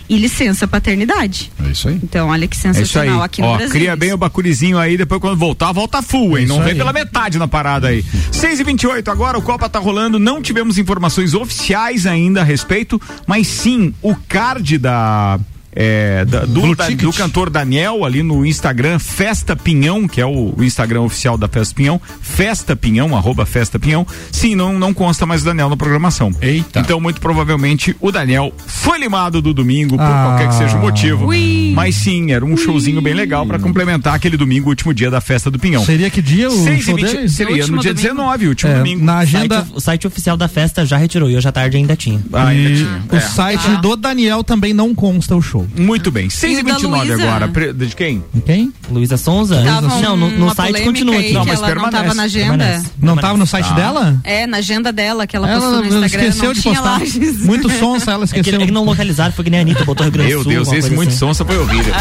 e licença paternidade. isso aí. Então, olha que É isso aí. sensacional aqui no Ó, Brasil. cria bem o bacurizinho aí, depois quando voltar, volta full, hein? Isso Não vem aí. pela metade na parada aí. 6 e 28 agora o Copa tá rolando, não tivemos informações oficiais ainda a respeito, mas sim, o card da. É, da- do, da- do cantor Daniel ali no Instagram, Festa Pinhão, que é o, o Instagram oficial da Festa Pinhão, Festa Pinhão, arroba Festa Pinhão. Sim, não, não consta mais o Daniel na programação. Eita. Então, muito provavelmente, o Daniel foi limado do domingo, por Ah. qualquer que seja o motivo. Mas sim, era um showzinho bem legal pra complementar aquele domingo, último dia da Festa do Pinhão. Seria que dia o 6 show 20 dele? seria no dia domingo. 19, último É, domingo. na O site, agenda. o site oficial da festa já retirou e hoje à tarde ainda tinha. Ah, ainda tinha. o É. site Ah. do Daniel também não consta o show. Muito bem. 6 e E o da 29 Luísa? agora. De quem? Quem? Luísa Sonza? Não, no, no site continua aqui. Não, mas ela não permanece, tava na agenda. permanece. Não tava no site dela? É, na agenda dela, que ela, Ela postou no Instagram, esqueceu não de postar. lajes. Muito sonsa, ela É que, esqueceu. é que não localizaram, foi que nem a Anitta botou Rio Grande Meu Sul. Deus, esse muito assim. sonsa foi horrível.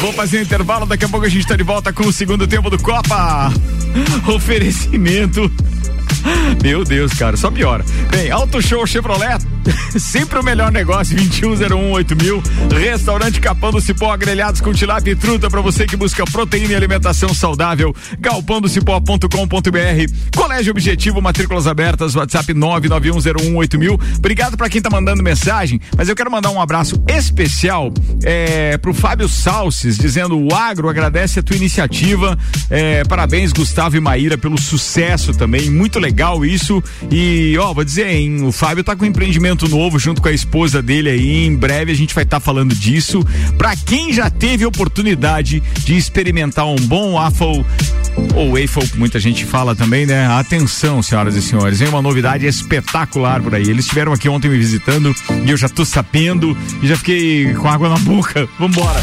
Vou fazer um intervalo, daqui a pouco a gente tá de volta com o segundo tempo do Copa. Oferecimento. Meu Deus, cara, só piora. Bem, Auto Show Chevrolet, sempre o melhor negócio, 21018000. mil. Restaurante Capão do Cipó, grelhados com tilápia e truta para você que busca proteína e alimentação saudável. galpandocipó.com.br. Colégio Objetivo, matrículas abertas, WhatsApp 991018000. mil. Obrigado para quem tá mandando mensagem, mas eu quero mandar um abraço especial é, pro Fábio Salces, dizendo o agro agradece a tua iniciativa. É, parabéns, Gustavo e Maíra, pelo sucesso também. Muito legal isso. E, ó, vou dizer, hein, o Fábio tá com um empreendimento novo junto com a esposa dele aí. Em breve a gente vai estar falando disso. Pra quem já teve oportunidade de experimentar um bom waffle ou waffle, muita gente fala também, né? Atenção, senhoras e senhores, vem uma novidade espetacular por aí. Eles estiveram aqui ontem me visitando e eu já tô sabendo e já fiquei com água na boca. Vambora.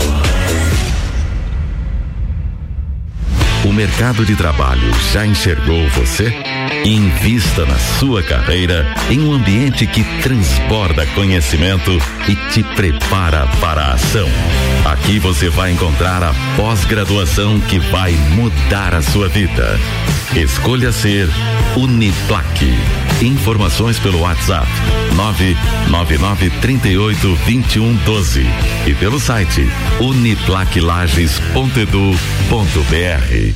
O mercado de trabalho já enxergou você? Invista na sua carreira em um ambiente que transborda conhecimento e te prepara para a ação. Aqui você vai encontrar a pós-graduação que vai mudar a sua vida. Escolha ser Uniplaque. Informações pelo WhatsApp 999 38 21 12 e pelo site uniplaquilages.edu.br.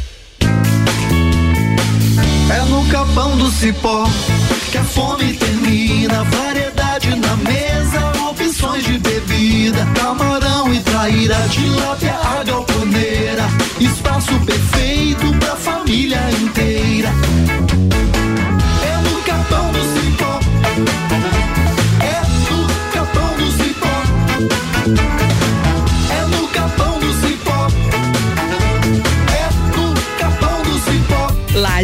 É no capão do cipó que a fome termina. Variedade na mesa, opções de bebida. Camarão e traíra, tilápia, a galponeira. Espaço perfeito pra família inteira. É no capão do cipó. É no capão do cipó.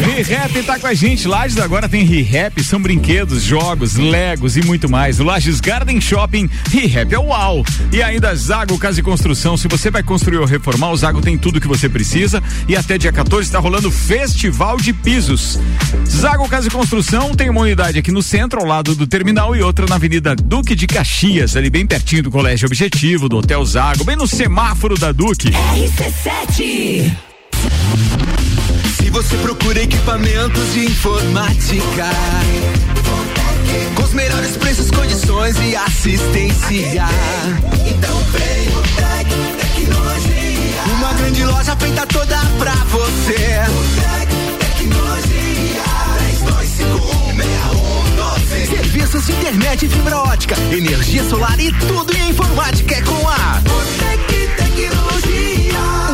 ReHap tá com a gente. Lages agora tem ReHap, são brinquedos, jogos, legos e muito mais. O Lages Garden Shopping, ReHap é uau. E ainda Zago Casa e Construção. Se você vai construir ou reformar, o Zago tem tudo que você precisa. E até dia 14 está rolando Festival de Pisos. Zago Casa e Construção tem uma unidade aqui no centro, ao lado do terminal, e outra na Avenida Duque de Caxias, ali bem pertinho do Colégio Objetivo, do Hotel Zago, bem no semáforo da Duque. RC7. Você procura equipamentos de informática com os melhores preços, condições e assistência, então vem o Tec Tecnologia. Uma grande loja feita toda pra você. O Tec Tecnologia. 32516112. Serviços de internet fibra ótica, energia solar e tudo em informática é com a Tecnologia.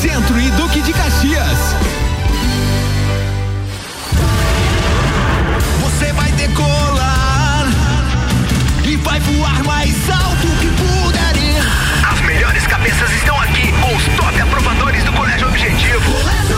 Centro e Duque de Caxias. Você vai decolar e vai voar mais alto que puder. As melhores cabeças estão aqui com os top aprovadores do Colégio Objetivo. Colégio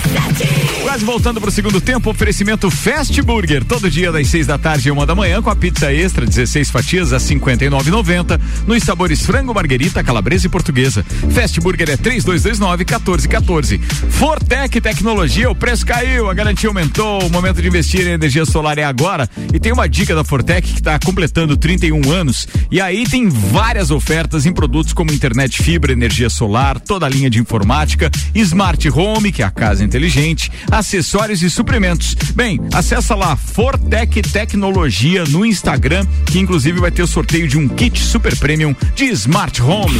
Quase voltando pro segundo tempo, oferecimento Fast Burger. Todo dia das seis da tarde e uma da manhã com a pizza extra, 16 fatias a 59,90. Nos sabores frango, marguerita, calabresa e portuguesa. Fast Burger é 3229-1414. Fortec Tecnologia, o preço caiu, a garantia aumentou. O momento de investir em energia solar é agora. E tem uma dica da Fortec que está completando 31 anos. E aí tem várias ofertas em produtos como internet fibra, energia solar, toda a linha de informática, Smart Home, que é a casa inteligente, acessórios e suprimentos. Bem, acessa lá Fortec Tecnologia no Instagram, que inclusive vai ter o sorteio de um kit super premium de Smart Home.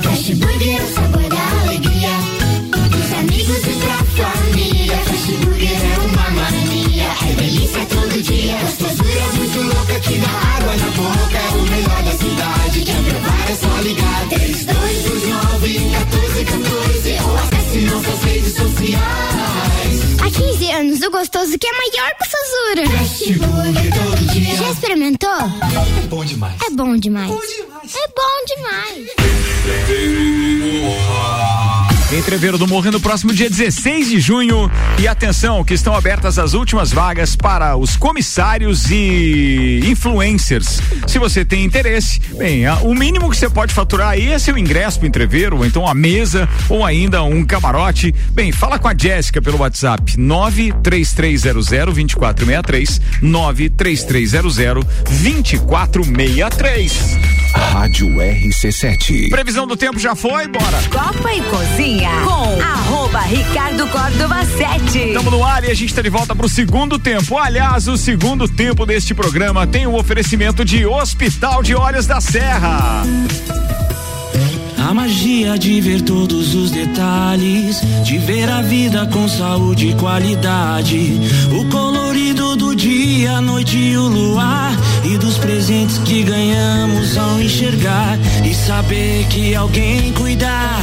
Fast Burger é o sabor da alegria. Dos amigos e pra família. Fast Burger é uma mania. É delícia todo dia. Gostosura muito louca que dá água na boca. É o melhor da cidade. Quer provar é só ligar. 3229 1414 ou acesse nossas redes sociais. Há 15 anos, o gostoso que é maior que o Fast Burger todo dia. Já experimentou? É bom demais. É bom demais. É bom demais. Entreveiro do Morro no próximo dia 16 de junho. E atenção, que estão abertas as últimas vagas para os comissários e influencers. Se você tem interesse, bem, a- o mínimo que você pode faturar aí é seu ingresso pro entreveiro, ou então a mesa, ou ainda um camarote. Bem, fala com a Jéssica pelo WhatsApp 93300 2463 93300 2463. Rádio RC7. Previsão do tempo já foi, bora. Copa e Cozinha com arroba Ricardo Córdova 7. Estamos no ar e a gente está de volta para o segundo tempo. Aliás, o segundo tempo deste programa tem o oferecimento de Hospital de Olhos da Serra. A magia de ver todos os detalhes, de ver a vida com saúde e qualidade. O colorido do dia, a noite e o luar. E dos presentes que ganhamos ao enxergar. E saber que alguém cuidar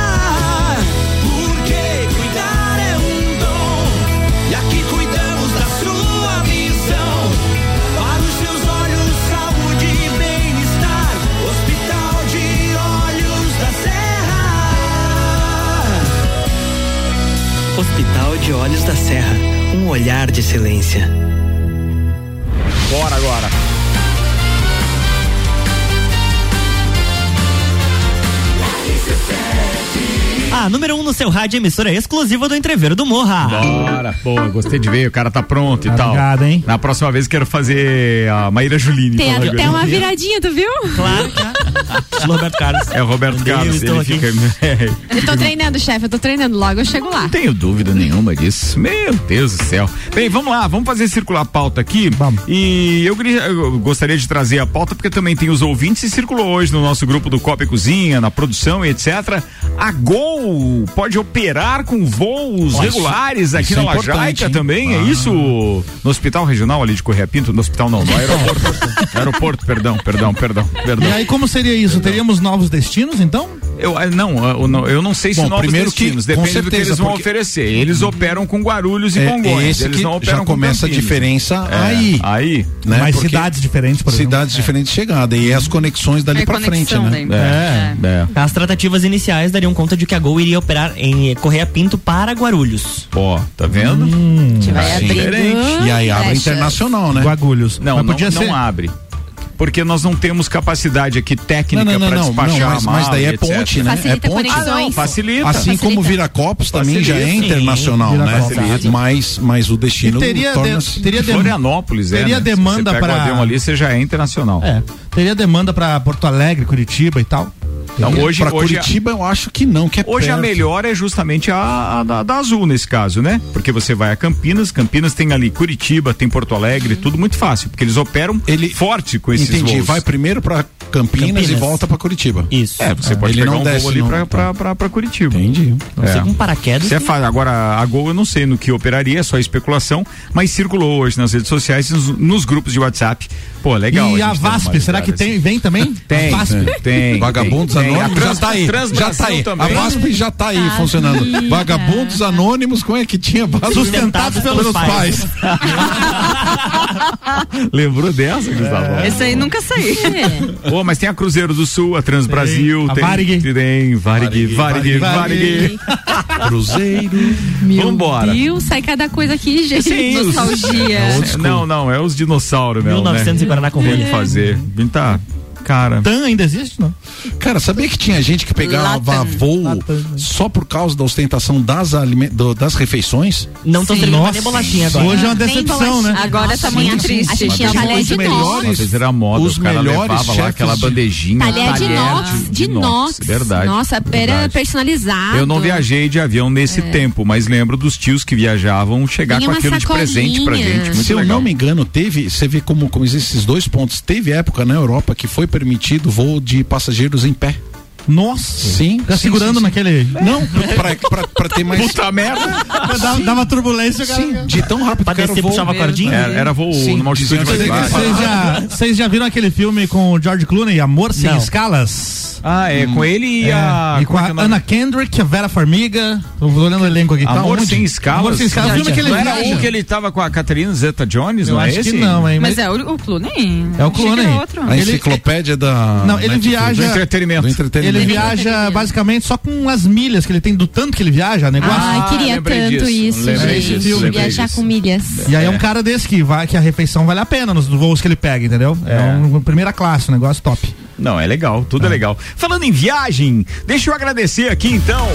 Hospital de Olhos da Serra, um olhar de excelência. Bora agora. A número 1 um no seu rádio, emissora exclusiva do Entreveiro do Morra. Bora, boa, gostei de ver, o cara tá pronto e tal. Obrigado, hein? Na próxima vez quero fazer a Maíra Juline. Tem até agora. uma viradinha, tu viu? Claro, Estilo Roberto Carlos. É o Roberto Deus, Carlos. estou Ele aqui. fica. Eu tô treinando, chefe, eu tô treinando. Logo eu chego lá. Não tenho dúvida nenhuma disso. Meu Deus do céu. Bem, vamos lá, vamos fazer circular a pauta aqui. Vamos. E eu, eu gostaria de trazer a pauta porque também tem os ouvintes e circulou hoje no nosso grupo do Copa e Cozinha, na produção e etc. A Gol pode operar com voos isso- regulares aqui na é Lajaica também, é Ah. isso? No Hospital Regional ali de Correia Pinto, no hospital não, no aeroporto. aeroporto, perdão, perdão, perdão, perdão. E aí, como seria isso? Teríamos novos destinos, então? Eu, ah, não, eu não, eu não sei se Bom, novos primeiro que, destinos, com depende do que certeza, eles vão porque- oferecer. Eles operam com Guarulhos e É, Congonhas. esse eles que não operam já com começa a Campinas. diferença É, aí. Aí. né? Mas Porque cidades diferentes, por exemplo. cidades diferentes de chegada e as conexões dali É pra frente, né? daí. É, é. As tratativas iniciais dariam conta de que a Gol iria operar em Correia Pinto para Guarulhos. Ó, tá vendo? Hum, A vai Sim. abrindo Diferente. E aí abre internacional, né? Guagulhos. Não, Mas não, podia não ser. abre. Porque nós não temos capacidade aqui técnica para não, despachar não, mas, a mas daí é etc. ponte, né? Facilita é ponte. Ah, não, facilita. Assim Facilita. como Viracopos também já é Facilita. internacional, Sim, né? Mas, mas o destino E teria torna-se... de- teria de- Florianópolis, é. teria né? demanda avião ali, você já é internacional. É. Teria demanda pra Porto Alegre, Curitiba e tal. Não, hoje, pra hoje, Curitiba eu acho que não, que é Hoje a perto. melhor é justamente a, a da, da Azul nesse caso, né? Porque você vai a Campinas, Campinas tem ali Curitiba, tem Porto Alegre, tudo muito fácil, porque eles operam Ele- forte com esses Entendi, voos. vai primeiro pra Campinas, Campinas. e volta pra Curitiba. Isso. É, você pode Ele pegar não um desce, voo ali não. pra, pra, Curitiba. Entendi. Não sei É. com paraquedas. É fácil. Agora, a Gol eu não sei no que operaria, é só especulação, mas circulou hoje nas redes sociais, nos, nos grupos de WhatsApp. Pô, legal. e a, uma VASP, será que tem, vem também? Tem, A VASP? tem. Vagabundos tem, tem. A Anônimos Trans- já tá aí. Trans Já tá aí. também. A VASP já tá aí funcionando. Vagabundos Anônimos, como é que tinha? Sustentados pelos pais. Lembrou dessa, Gustavo? Esse aí nunca saiu. Pô, mas tem a Cruzeiro do Sul, a Trans Brasil, a tem. Varig. Tem, Varig, Varig, Varig, Varig. Cruzeiro. Meu Vambora. Deus, sai cada coisa aqui, gente. Sim, os- Nostalgia. É, Não, não, é os dinossauros mesmo. 1900 né? e Guaraná com rolha. fazer. Vem tá. Cara. TAM ainda existe, não? Cara, sabia que tinha gente que pegava Latam. voo Latam. só por causa da ostentação das, alime- do- das refeições? Não Sim. servindo nem bolachinha agora. Hoje é uma decepção, né? Agora tá Sim, muito sim. triste. A gente tinha talher os de melhores- vez era moda, Os o cara melhores levava lá aquela de- bandejinha. Talher de inox, de inox. Verdade. Nossa, era personalizado. Eu não viajei de avião nesse É. tempo, mas lembro dos tios que viajavam chegar com aquilo de presente pra gente. Se eu não me engano, teve, você vê como, como existem esses dois pontos. Teve época na Europa que foi permitido voo de passageiros em pé. Nossa. Sim. Fica sim, segurando sim, sim. naquele. Não, pra, pra, pra ter mais. Puta merda! Dava, dava turbulência, cara. Sim, de tão rápido Pra que era o descer, voo. puxava a cordinha? Era, era voo Sim, numa altitude mais baixa. Vocês já, vocês já viram aquele filme com o George Clooney, Amor Sem Não. Escalas? Ah, é, com ele e É, a. e com é a é o? Ana Kendrick, a Vera Farmiga. Tô olhando o elenco aqui. Tá Amor onde? sem escalas. Amor sem escalas. O filme que ele não era um que ele tava com a Catarina Zeta Jones, Eu não é acho esse? que não, hein? Mas é o, o Clooney. É o Clooney. A Ele- enciclopédia da. Não, ele Netflix. viaja- Do entretenimento. Do entretenimento. Ele viaja basicamente só com as milhas que ele tem, do tanto que ele viaja, negócio. Ai, queria lembrei tanto disso, isso, gente. Viajar disso. com milhas. E aí é um cara desse que vai, que a refeição vale a pena nos voos que ele pega, entendeu? É, É. um, primeira classe, um negócio top. Não, é legal, tudo é. legal. Falando em viagem, deixa eu agradecer aqui então.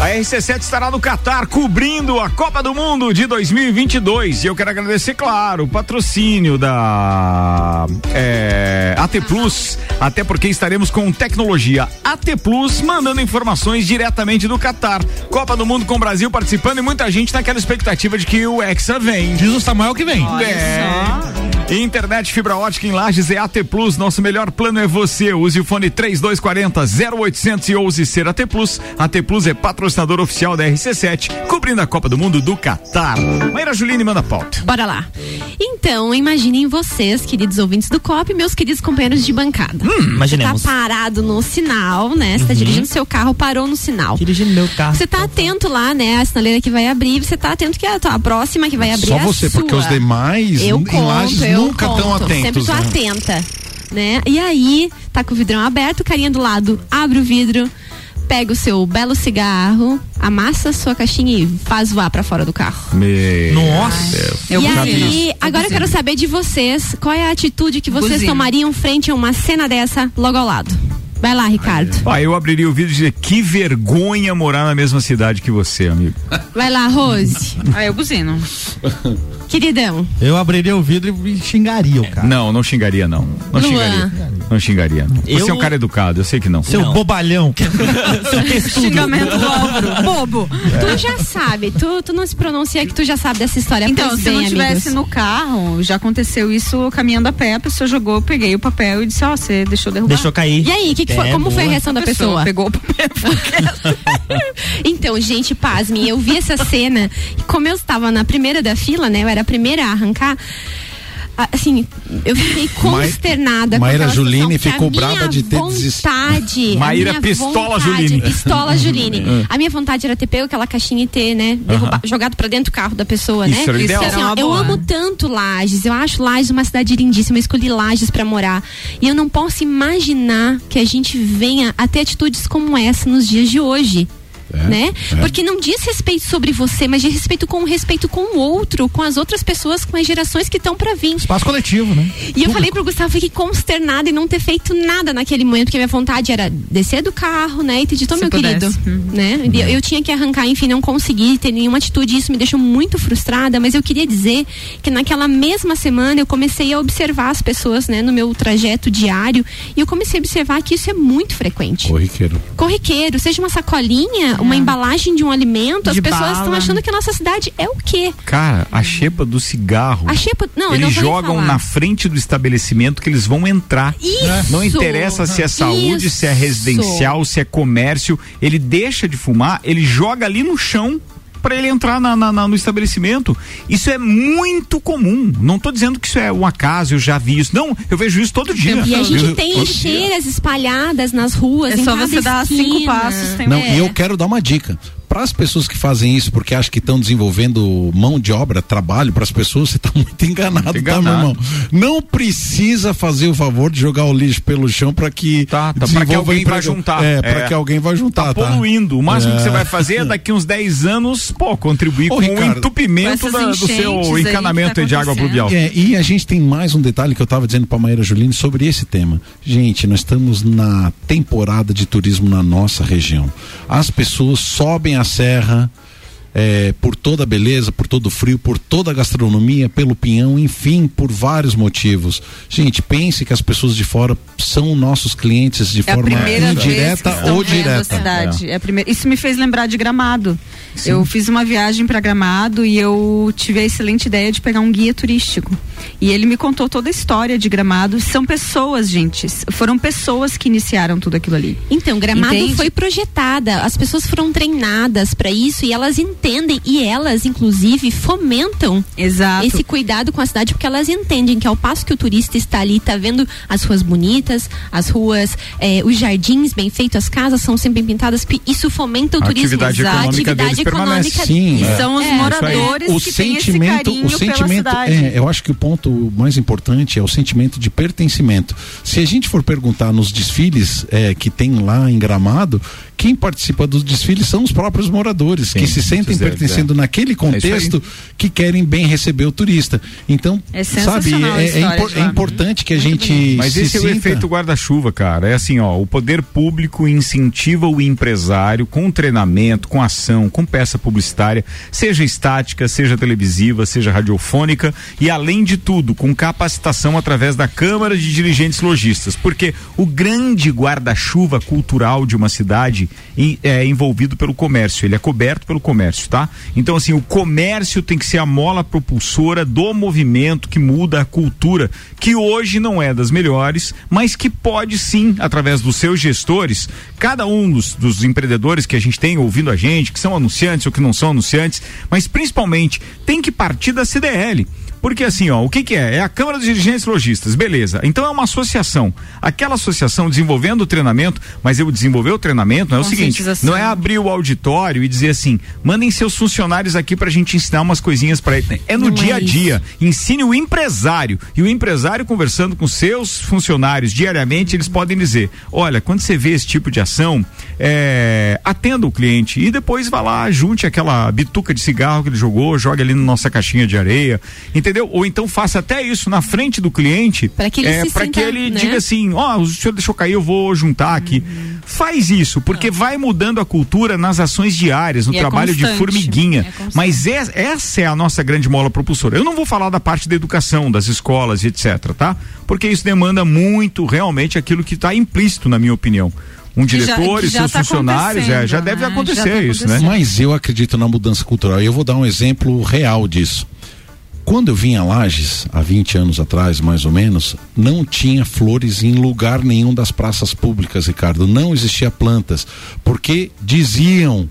A RC7 estará no Catar cobrindo a Copa do Mundo de 2022. E eu quero agradecer, claro, o patrocínio da é, AT Plus, até porque estaremos com tecnologia AT Plus mandando informações diretamente do Catar. Copa do Mundo com o Brasil participando e muita gente naquela expectativa de que o Hexa vem. Diz o Samuel que vem. É. Internet fibra ótica em Lages é AT Plus. Nosso melhor plano é você. Use o fone 3240 0800 e ouse ser AT Plus. AT Plus é patrocinador oficial da RC7, cobrindo a Copa do Mundo do Catar. Maíra Juline manda a pauta. Bora lá. Então, imaginem vocês, queridos ouvintes do COP, e meus queridos companheiros de bancada. Hum, imaginemos. Tá parado no sinal, né? Você tá Uhum. dirigindo seu carro, parou no sinal. Dirigindo meu carro. Você tá atento lá, né? A sinaleira que vai abrir, você tá atento que a, a próxima que vai abrir Só é a você, sua. porque os demais eu em conto, Lages nunca estão atentos. Sempre tô né? atenta, né? E aí, tá com o vidrão aberto, o carinha do lado abre o vidro, pega o seu belo cigarro, amassa a sua caixinha e faz voar pra fora do carro. Nossa. Eu e aí, agora eu quero saber de vocês, qual é a atitude que vocês tomariam frente a uma cena dessa logo ao lado? Vai lá, Ricardo. Ah, eu abriria o vídeo e dizer que vergonha morar na mesma cidade que você, amigo. Vai lá, Rose. Ah, eu buzino. Queridão. Eu abriria o vidro e xingaria o cara. Não, não xingaria, não. Não Luan. xingaria. Não xingaria, não. Você Eu- é um cara educado, eu sei que não. Seu bobalhão. Xingamento do Álvaro. Bobo. Tu já sabe, tu, tu não se pronuncia que tu já sabe dessa história. Então, pois se bem, não tivesse amigos. no carro, já aconteceu isso caminhando a pé, a pessoa jogou, eu peguei o papel e disse, ó, você deixou derrubar. Deixou cair. E aí, que que foi- É, como foi a reação da pessoa pessoa? pegou o papel. Então, gente, pasmem, eu vi essa cena, e como eu estava na primeira da fila, né, eu era a primeira a arrancar, assim, eu fiquei consternada com Maíra Juline ficou minha brava de ter desistido. vontade, a Maíra minha Pistola vontade- Juline. Pistola Juline. Hum. A minha vontade era ter pego aquela caixinha e ter, né, derruba- jogado pra dentro do carro da pessoa, Isso né? era o ideal. Assim, ó, Era uma eu boa. amo tanto Lages, eu acho Lages uma cidade lindíssima, eu escolhi Lages pra morar. E eu não posso imaginar que a gente venha a ter atitudes como essa nos dias de hoje. Né? é. Porque não diz respeito sobre você, mas diz respeito com o respeito com o outro, com as outras pessoas, com as gerações que estão pra vir. Espaço coletivo, né? E eu falei pro Gustavo, fiquei consternada em não ter feito nada naquele momento, porque minha vontade era descer do carro, né? E te dizer, "Ô, Se meu pudesse. querido, né? E Eu, eu tinha que arrancar, enfim, não consegui ter nenhuma atitude, isso me deixou muito frustrada, mas eu queria dizer que naquela mesma semana eu comecei a observar as pessoas, né, no meu trajeto diário, e eu comecei a observar que isso é muito frequente. Corriqueiro. Corriqueiro, seja uma sacolinha, uma embalagem de um alimento, as De pessoas estão achando que a nossa cidade é o quê? Cara, a xepa do cigarro. A xepa, não, eles não jogam na frente do estabelecimento que eles vão entrar. Isso! Não interessa se é saúde, se é Isso! residencial, se é comércio. Ele deixa de fumar, ele joga ali no chão para ele entrar na- na- na- no estabelecimento. Isso é muito comum. Não tô dizendo que isso é um acaso, eu já vi isso. Não, eu vejo isso todo dia. E a gente Eu- tem lixeiras espalhadas nas ruas. É em só cada você dar esquina. cinco passos, tem Não, É. e eu quero dar uma dica. Para as pessoas que fazem isso porque acham que estão desenvolvendo mão de obra, trabalho para as pessoas, você está muito enganado, Muito tá, meu enganado. irmão? Não precisa fazer o favor de jogar o lixo pelo chão para que Tá, tá, desenvolva que alguém vai juntar. É, É. para que alguém vai juntar, Tá tá? poluindo. O máximo que você É. vai fazer é daqui uns 10 anos, pô, contribuir Ô, com o entupimento com da- do seu encanamento tá de água pluvial. É, e a gente tem mais um detalhe que eu estava dizendo para Maíra Juline sobre esse tema. Gente, nós estamos na temporada de turismo na nossa região. As pessoas sobem a serra é, por toda a beleza, por todo o frio, por toda a gastronomia, pelo pinhão, enfim, por vários motivos. Gente, pense que as pessoas de fora são nossos clientes de É a forma primeira vez que indireta estão ou vendo a direta. cidade. É a primeira- Isso me fez lembrar de Gramado. Eu fiz uma viagem para Gramado e eu tive a excelente ideia de pegar um guia turístico. E ele me contou toda a história de Gramado. São pessoas, gente. Foram pessoas que iniciaram tudo aquilo ali. Então, Gramado Entende? foi projetada, as pessoas foram treinadas para isso e elas entendem e elas, inclusive, fomentam Exato. esse cuidado com a cidade porque elas entendem que ao passo que o turista está ali, está vendo as ruas bonitas, as ruas, eh, os jardins bem feitos, as casas são sempre bem pintadas, isso fomenta o A turismo. atividade Exato. econômica atividade deles permanece. econômica. Sim, E é. são os É. moradores o que têm esse sentimento, carinho o pela sentimento, cidade. é, eu acho que o ponto mais importante é o sentimento de pertencimento. Se a gente for perguntar nos desfiles é, que tem lá em Gramado, quem participa dos desfiles são os próprios moradores Sim, que se sentem muitos deles, pertencendo é. naquele contexto que querem bem receber o turista. Então, É sabe, é, é história impor- é importante que a gente Mas se esse é o sinta- efeito guarda-chuva, cara. É assim, ó, o poder público incentiva o empresário com treinamento, com ação, com peça publicitária, seja estática, seja televisiva, seja radiofônica e além de tudo, com capacitação através da Câmara de Dirigentes Logistas, porque o grande guarda-chuva cultural de uma cidade é envolvido pelo comércio, ele é coberto pelo comércio, tá? Então assim, o comércio tem que ser a mola propulsora do movimento que muda a cultura, que hoje não é das melhores, mas que pode sim, através dos seus gestores, cada um dos, dos empreendedores que a gente tem ouvindo a gente, que são anunciantes ou que não são anunciantes, mas principalmente tem que partir da CDL. Porque assim, ó, o que que é? É a Câmara dos Dirigentes Logistas, beleza. Então é uma associação. Aquela associação desenvolvendo o treinamento, mas eu desenvolver o treinamento não é o seguinte, não é abrir o auditório e dizer assim, mandem seus funcionários aqui pra gente ensinar umas coisinhas pra ele. É no Não é dia a isso. dia. Ensine o empresário. E o empresário conversando com seus funcionários diariamente, eles podem dizer: olha, quando você vê esse tipo de ação, é, atenda o cliente e depois vá lá, junte aquela bituca de cigarro que ele jogou, joga ali na nossa caixinha de areia. Entendeu? Entendeu? Ou então faça até isso na frente do cliente. Para que ele é, se pra sinta, que ele né? diga assim: ó, o senhor deixou cair, eu vou juntar aqui. Faz isso, porque vai mudando a cultura nas ações diárias, no E é trabalho de constante. formiguinha. É. Mas é- essa é a nossa grande mola propulsora. Eu não vou falar da parte da educação, das escolas e etc, tá? Porque isso demanda muito, realmente, aquilo que está implícito, na minha opinião. Um já- diretor que e já seus tá funcionários, é, já deve né? acontecer Já tá isso, né? Mas eu acredito na mudança cultural. E eu vou dar um exemplo real disso. Quando eu vim a Lages, há 20 anos atrás, mais ou menos, não tinha flores em lugar nenhum das praças públicas, Ricardo. Não existia plantas. Porque diziam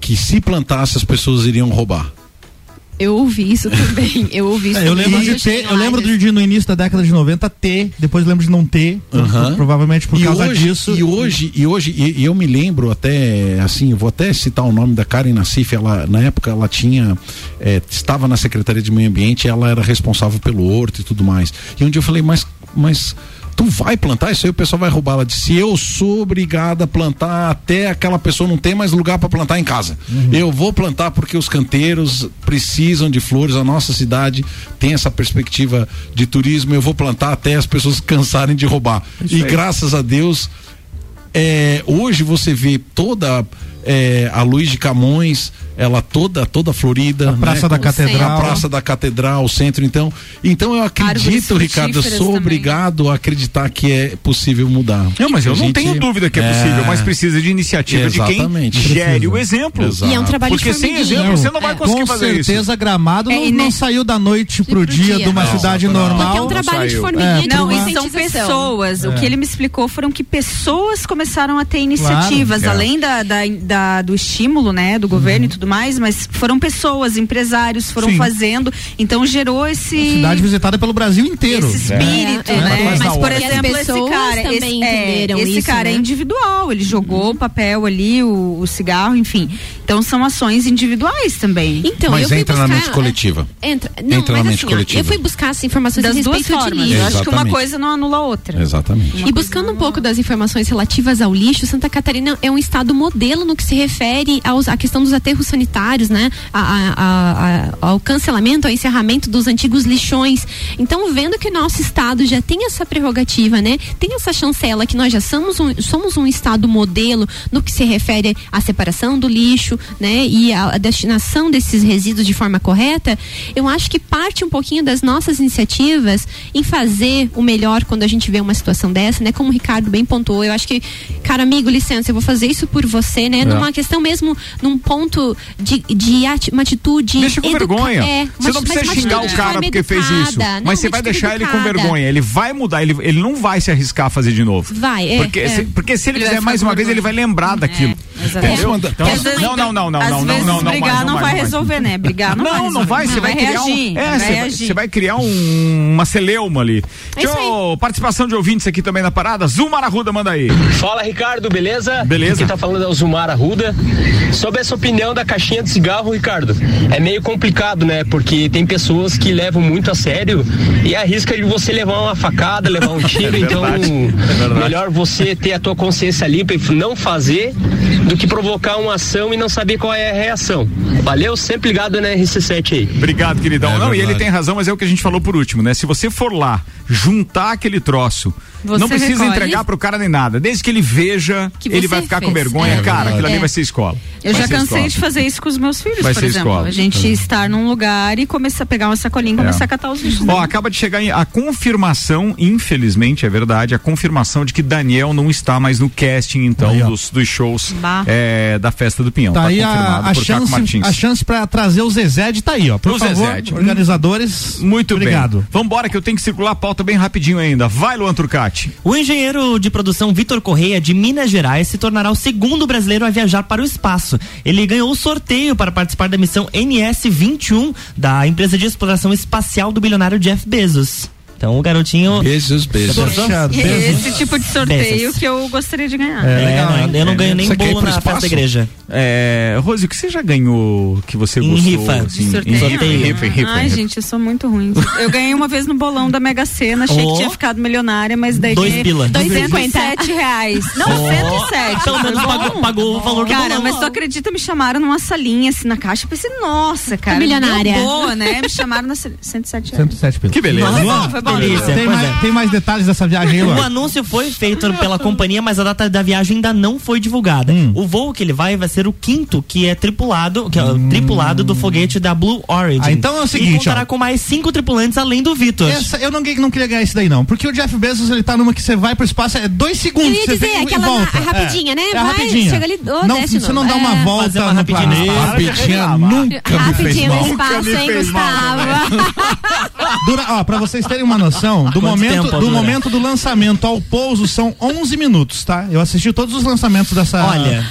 que se plantasse as pessoas iriam roubar. Eu ouvi isso também. Eu ouvi isso É, eu também. lembro, de ter, eu lembro de, de no início da década de 90 ter, depois lembro de não ter, Aham. provavelmente por e causa hoje, disso. E hoje, e hoje, e, e eu me lembro até, assim, eu vou até citar o nome da Karen Nassif, ela, na época ela tinha, eh, estava na Secretaria de Meio Ambiente, ela era responsável pelo horto e tudo mais. E um dia eu falei, mas, mas tu vai plantar isso aí, o pessoal vai roubar. Ela disse, eu sou obrigada a plantar até aquela pessoa não tem mais lugar para plantar em casa. Eu vou plantar porque os canteiros precisam de flores, a nossa cidade tem essa perspectiva de turismo, eu vou plantar até as pessoas cansarem de roubar. Isso e graças a Deus, é, hoje você vê toda é, a Luiz de Camões, ela toda toda florida, A Praça né, da Catedral. a Praça da Catedral, o centro, então, então eu acredito, Ricardo, eu sou também. obrigado a acreditar que é possível mudar. Não, mas eu A não gente- tenho dúvida que é possível, mas precisa de iniciativa de quem Exatamente. gere Precisa. o exemplo. Exato. E é um trabalho Porque de sem exemplo você não vai É. conseguir Com fazer isso. certeza, Gramado É, não, não saiu da noite pro pro dia, dia. de uma Não, cidade não, normal. Porque é um trabalho de formiguinha. É, Não, e são pessoas. O que ele me explicou foram que pessoas começaram a ter iniciativas. É. além da, da- da- do estímulo, né, do governo e tudo mais, mas foram pessoas, empresários, foram Sim. fazendo. Então gerou esse. Cidade visitada pelo Brasil inteiro. Esse espírito, É, é. né? Mas Mas, na por exemplo, esse cara, também esse, entenderam é, esse isso, cara é né? individual, ele jogou o papel ali, o, o cigarro, enfim. Então são ações individuais também. Então, Mas eu fui entra na buscar, mente coletiva. Entra, não, Entra na mente assim, ó, coletiva. eu fui buscar as informações Das a duas respeito de formas. lixo. Eu acho que uma Exatamente. coisa não anula a outra. Exatamente. E buscando um pouco das informações relativas ao lixo, Santa Catarina é um estado modelo no que se refere aos, à questão dos aterros sanitários, né? A- a- a- ao cancelamento, ao encerramento dos antigos lixões. Então, vendo que o nosso estado já tem essa prerrogativa, né? Tem essa chancela que nós já somos um, somos um estado modelo no que se refere à separação do lixo, né? E a, a destinação desses resíduos de forma correta, eu acho que parte um pouquinho das nossas iniciativas em fazer o melhor quando a gente vê uma situação dessa, né? Como o Ricardo bem pontuou, eu acho que, cara amigo, licença, eu vou fazer isso por você, né? Numa questão mesmo, num ponto de, de ati- uma atitude. Deixa com vergonha. É, você não mas precisa xingar o cara porque fez isso. educada. Não, Mas você vai deixar ele com educada. vergonha. Ele vai mudar, ele, ele não vai se arriscar a fazer de novo. Vai, é. Porque, é. se, porque se ele, Ele fizer mais uma vez, vergonha. ele vai lembrar daquilo. Posso Então, Às vezes- não, não, não, não, Às não, não, vezes não, não, brigar mais, não vai mais. resolver, né? Brigar não, vai Não, resolver. não vai, você vai, criar reagir, um. É, vai você vai, reagir. você vai criar um- uma celeuma ali. É Deixa eu, participação de ouvintes aqui também na parada. Zumar Arruda, manda aí. Fala Ricardo, beleza? Beleza. Quem tá falando é o Zumar Arruda. Sobre essa opinião da caixinha de cigarro, Ricardo, é meio complicado, né? Porque tem pessoas que levam muito a sério e arrisca de você levar uma facada, levar um tiro. É então, é melhor você ter a tua consciência limpa e não fazer do que provocar uma ação e não saber qual é a reação. Valeu, sempre ligado na RC7 aí. Obrigado, queridão. É não, e ele verdade. tem razão, mas é o que a gente falou por último, né? Se você for lá juntar aquele troço, Você não precisa recolhe. entregar pro cara nem nada. Desde que ele veja, Que ele vai ficar com fez. vergonha. É cara, verdade. aquilo ali É. vai ser escola. Eu Vai já cansei escola. de fazer isso com os meus filhos, Vai por ser exemplo. escola. A gente estar num lugar e começar a pegar uma sacolinha e começar a catar os lixos. Ó, acaba de chegar a confirmação, infelizmente, é verdade, a confirmação de que Daniel não está mais no casting, então, Aí, dos, dos shows é, da festa do Pinhão. Tá aí a, confirmado a por Caco chance, Martins. a chance pra trazer o Zezé de tá aí, ó. Por O favor, Zezé. organizadores. Muito obrigado. bem. Vambora que eu tenho que circular a pauta bem rapidinho ainda. Vai, Luan Turcati. O engenheiro de produção Vitor Correia, de Minas Gerais, se tornará o segundo brasileiro a viajar para o espaço. Ele ganhou o sorteio para participar da missão NS-21 da empresa de exploração espacial do bilionário Jeff Bezos. Então o garotinho. Beijos, beijos. E é esse tipo de sorteio que eu gostaria de ganhar. É, não, eu não ganho nem Você quer ir bolo na festa espaço? da igreja. É, Rose, o que você já ganhou que você Em gostou? rifa. assim, Sorteio? em rifa, em rifa, em rifa, Ai, em rifa. gente, eu sou muito ruim. Eu ganhei uma vez no bolão da Mega Sena, achei Oh. que tinha ficado milionária, mas daí Dois pila. 207 reais. Não, Oh. 107. Pelo menos Foi pagou- pagou o valor do Cara, mas tu acredita, me chamaram numa salinha assim na caixa, eu pensei, nossa, cara. milionária. Boa, né? Me chamaram na 107 reais. 107 pila. Que beleza. Bom, foi bom. Delícia. Tem mais, é. tem mais detalhes dessa viagem aí, O anúncio foi feito pela companhia, mas a data da viagem ainda não foi divulgada. Hum. O voo que ele vai vai ser o quinto que é tripulado, que é o tripulado do foguete da Blue Origin. Ah, então é o seguinte, E contará ó. com mais cinco tripulantes além do Vitor. Eu não, não queria ganhar isso daí, não. Porque o Jeff Bezos, ele tá numa que você vai pro espaço, é dois segundos. Eu ia que você dizer, vem aquela volta. na- rapidinha, né? É, Vai, rapidinha. chega ali, oh, não, desce você não dá uma É. volta Fazer uma no rapidinha no. Rapidinha nunca me fez Rapidinho no mal. espaço, hein, Gustavo? Dura, ó, pra vocês terem uma noção, do Quanto momento, tempo do momento do lançamento ao pouso são 11 minutos, tá? Eu assisti todos os lançamentos dessa. Olha.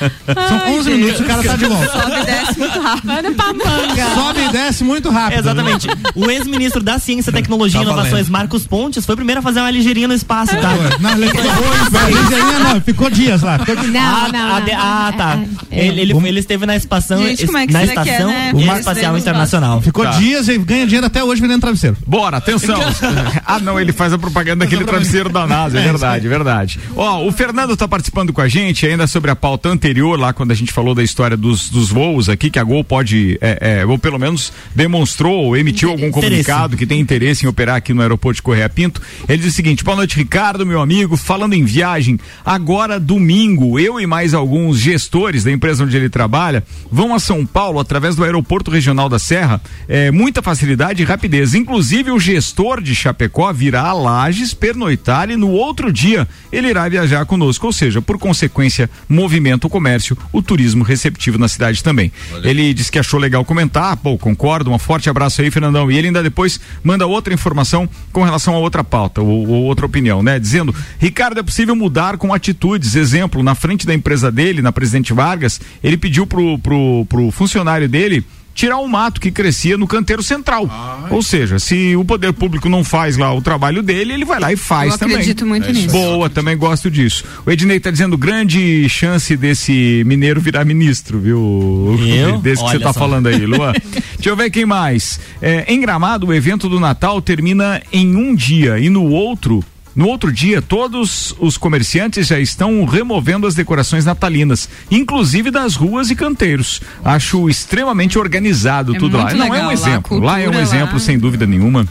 São 11 minutos e o cara tá de volta. Sobe e desce muito rápido. Anda pra manga. Sobe e desce muito rápido. Exatamente. O ex-ministro da Ciência, Tecnologia e Tá Inovações, Marcos Pontes, foi o primeiro a fazer uma ligeirinha no espaço, tá? Não, ligeirinha não, ficou dias lá. Ficou Não, ah, não, ah, não. de- ah, tá. É, é. Ele, ele, ele esteve na estação, Gente, como é que na é, estação né? Espacial Internacional. Ficou Tá. dias e ganha dinheiro até hoje vendendo travesseiro. Bora, atenção. ah, não, ele faz a propaganda daquele travesseiro da NASA, é verdade, é verdade. Ó, o Fernando tá participando com a gente ainda sobre a pauta anterior, lá quando a gente falou da história dos, dos voos aqui, que a Gol pode, é, é, ou pelo menos demonstrou, ou emitiu algum comunicado que tem interesse em operar aqui no aeroporto de Correia Pinto. Ele diz o seguinte: boa noite, Ricardo, meu amigo. Falando em viagem, agora domingo, eu e mais alguns gestores da empresa onde ele trabalha vão a São Paulo através do aeroporto regional da Serra. É, muita facilidade e rapidez. Inclusive, o gestor de Chapecó virá a Lages pernoitar e no outro dia ele irá viajar conosco. Ou seja, por consequência, movimento o comércio, o turismo receptivo na cidade também. Ele disse que achou legal comentar, pô, concordo, um forte abraço aí, Fernandão. E ele ainda depois manda outra informação com relação a outra pauta, ou, ou outra opinião, né? Dizendo, Ricardo, é possível mudar com atitudes. Exemplo, na frente da empresa dele, na Presidente Vargas, ele pediu pro, pro, pro funcionário dele tirar o mato que crescia no canteiro central. Ou seja, se o poder público não faz lá o trabalho dele, ele vai lá e faz Eu também. acredito muito nisso. Boa, também gosto disso. O Ednei tá dizendo grande chance desse mineiro virar ministro, viu? Eu? Desse que você Olha tá só. falando aí, Luan. Deixa eu ver quem mais. É, em Gramado, o evento do Natal termina em um dia e no outro no outro dia, todos os comerciantes já estão removendo as decorações natalinas, inclusive das ruas e canteiros. Acho extremamente organizado É tudo lá. Não é um lá, a exemplo. Lá é um cultura exemplo, lá. sem dúvida nenhuma.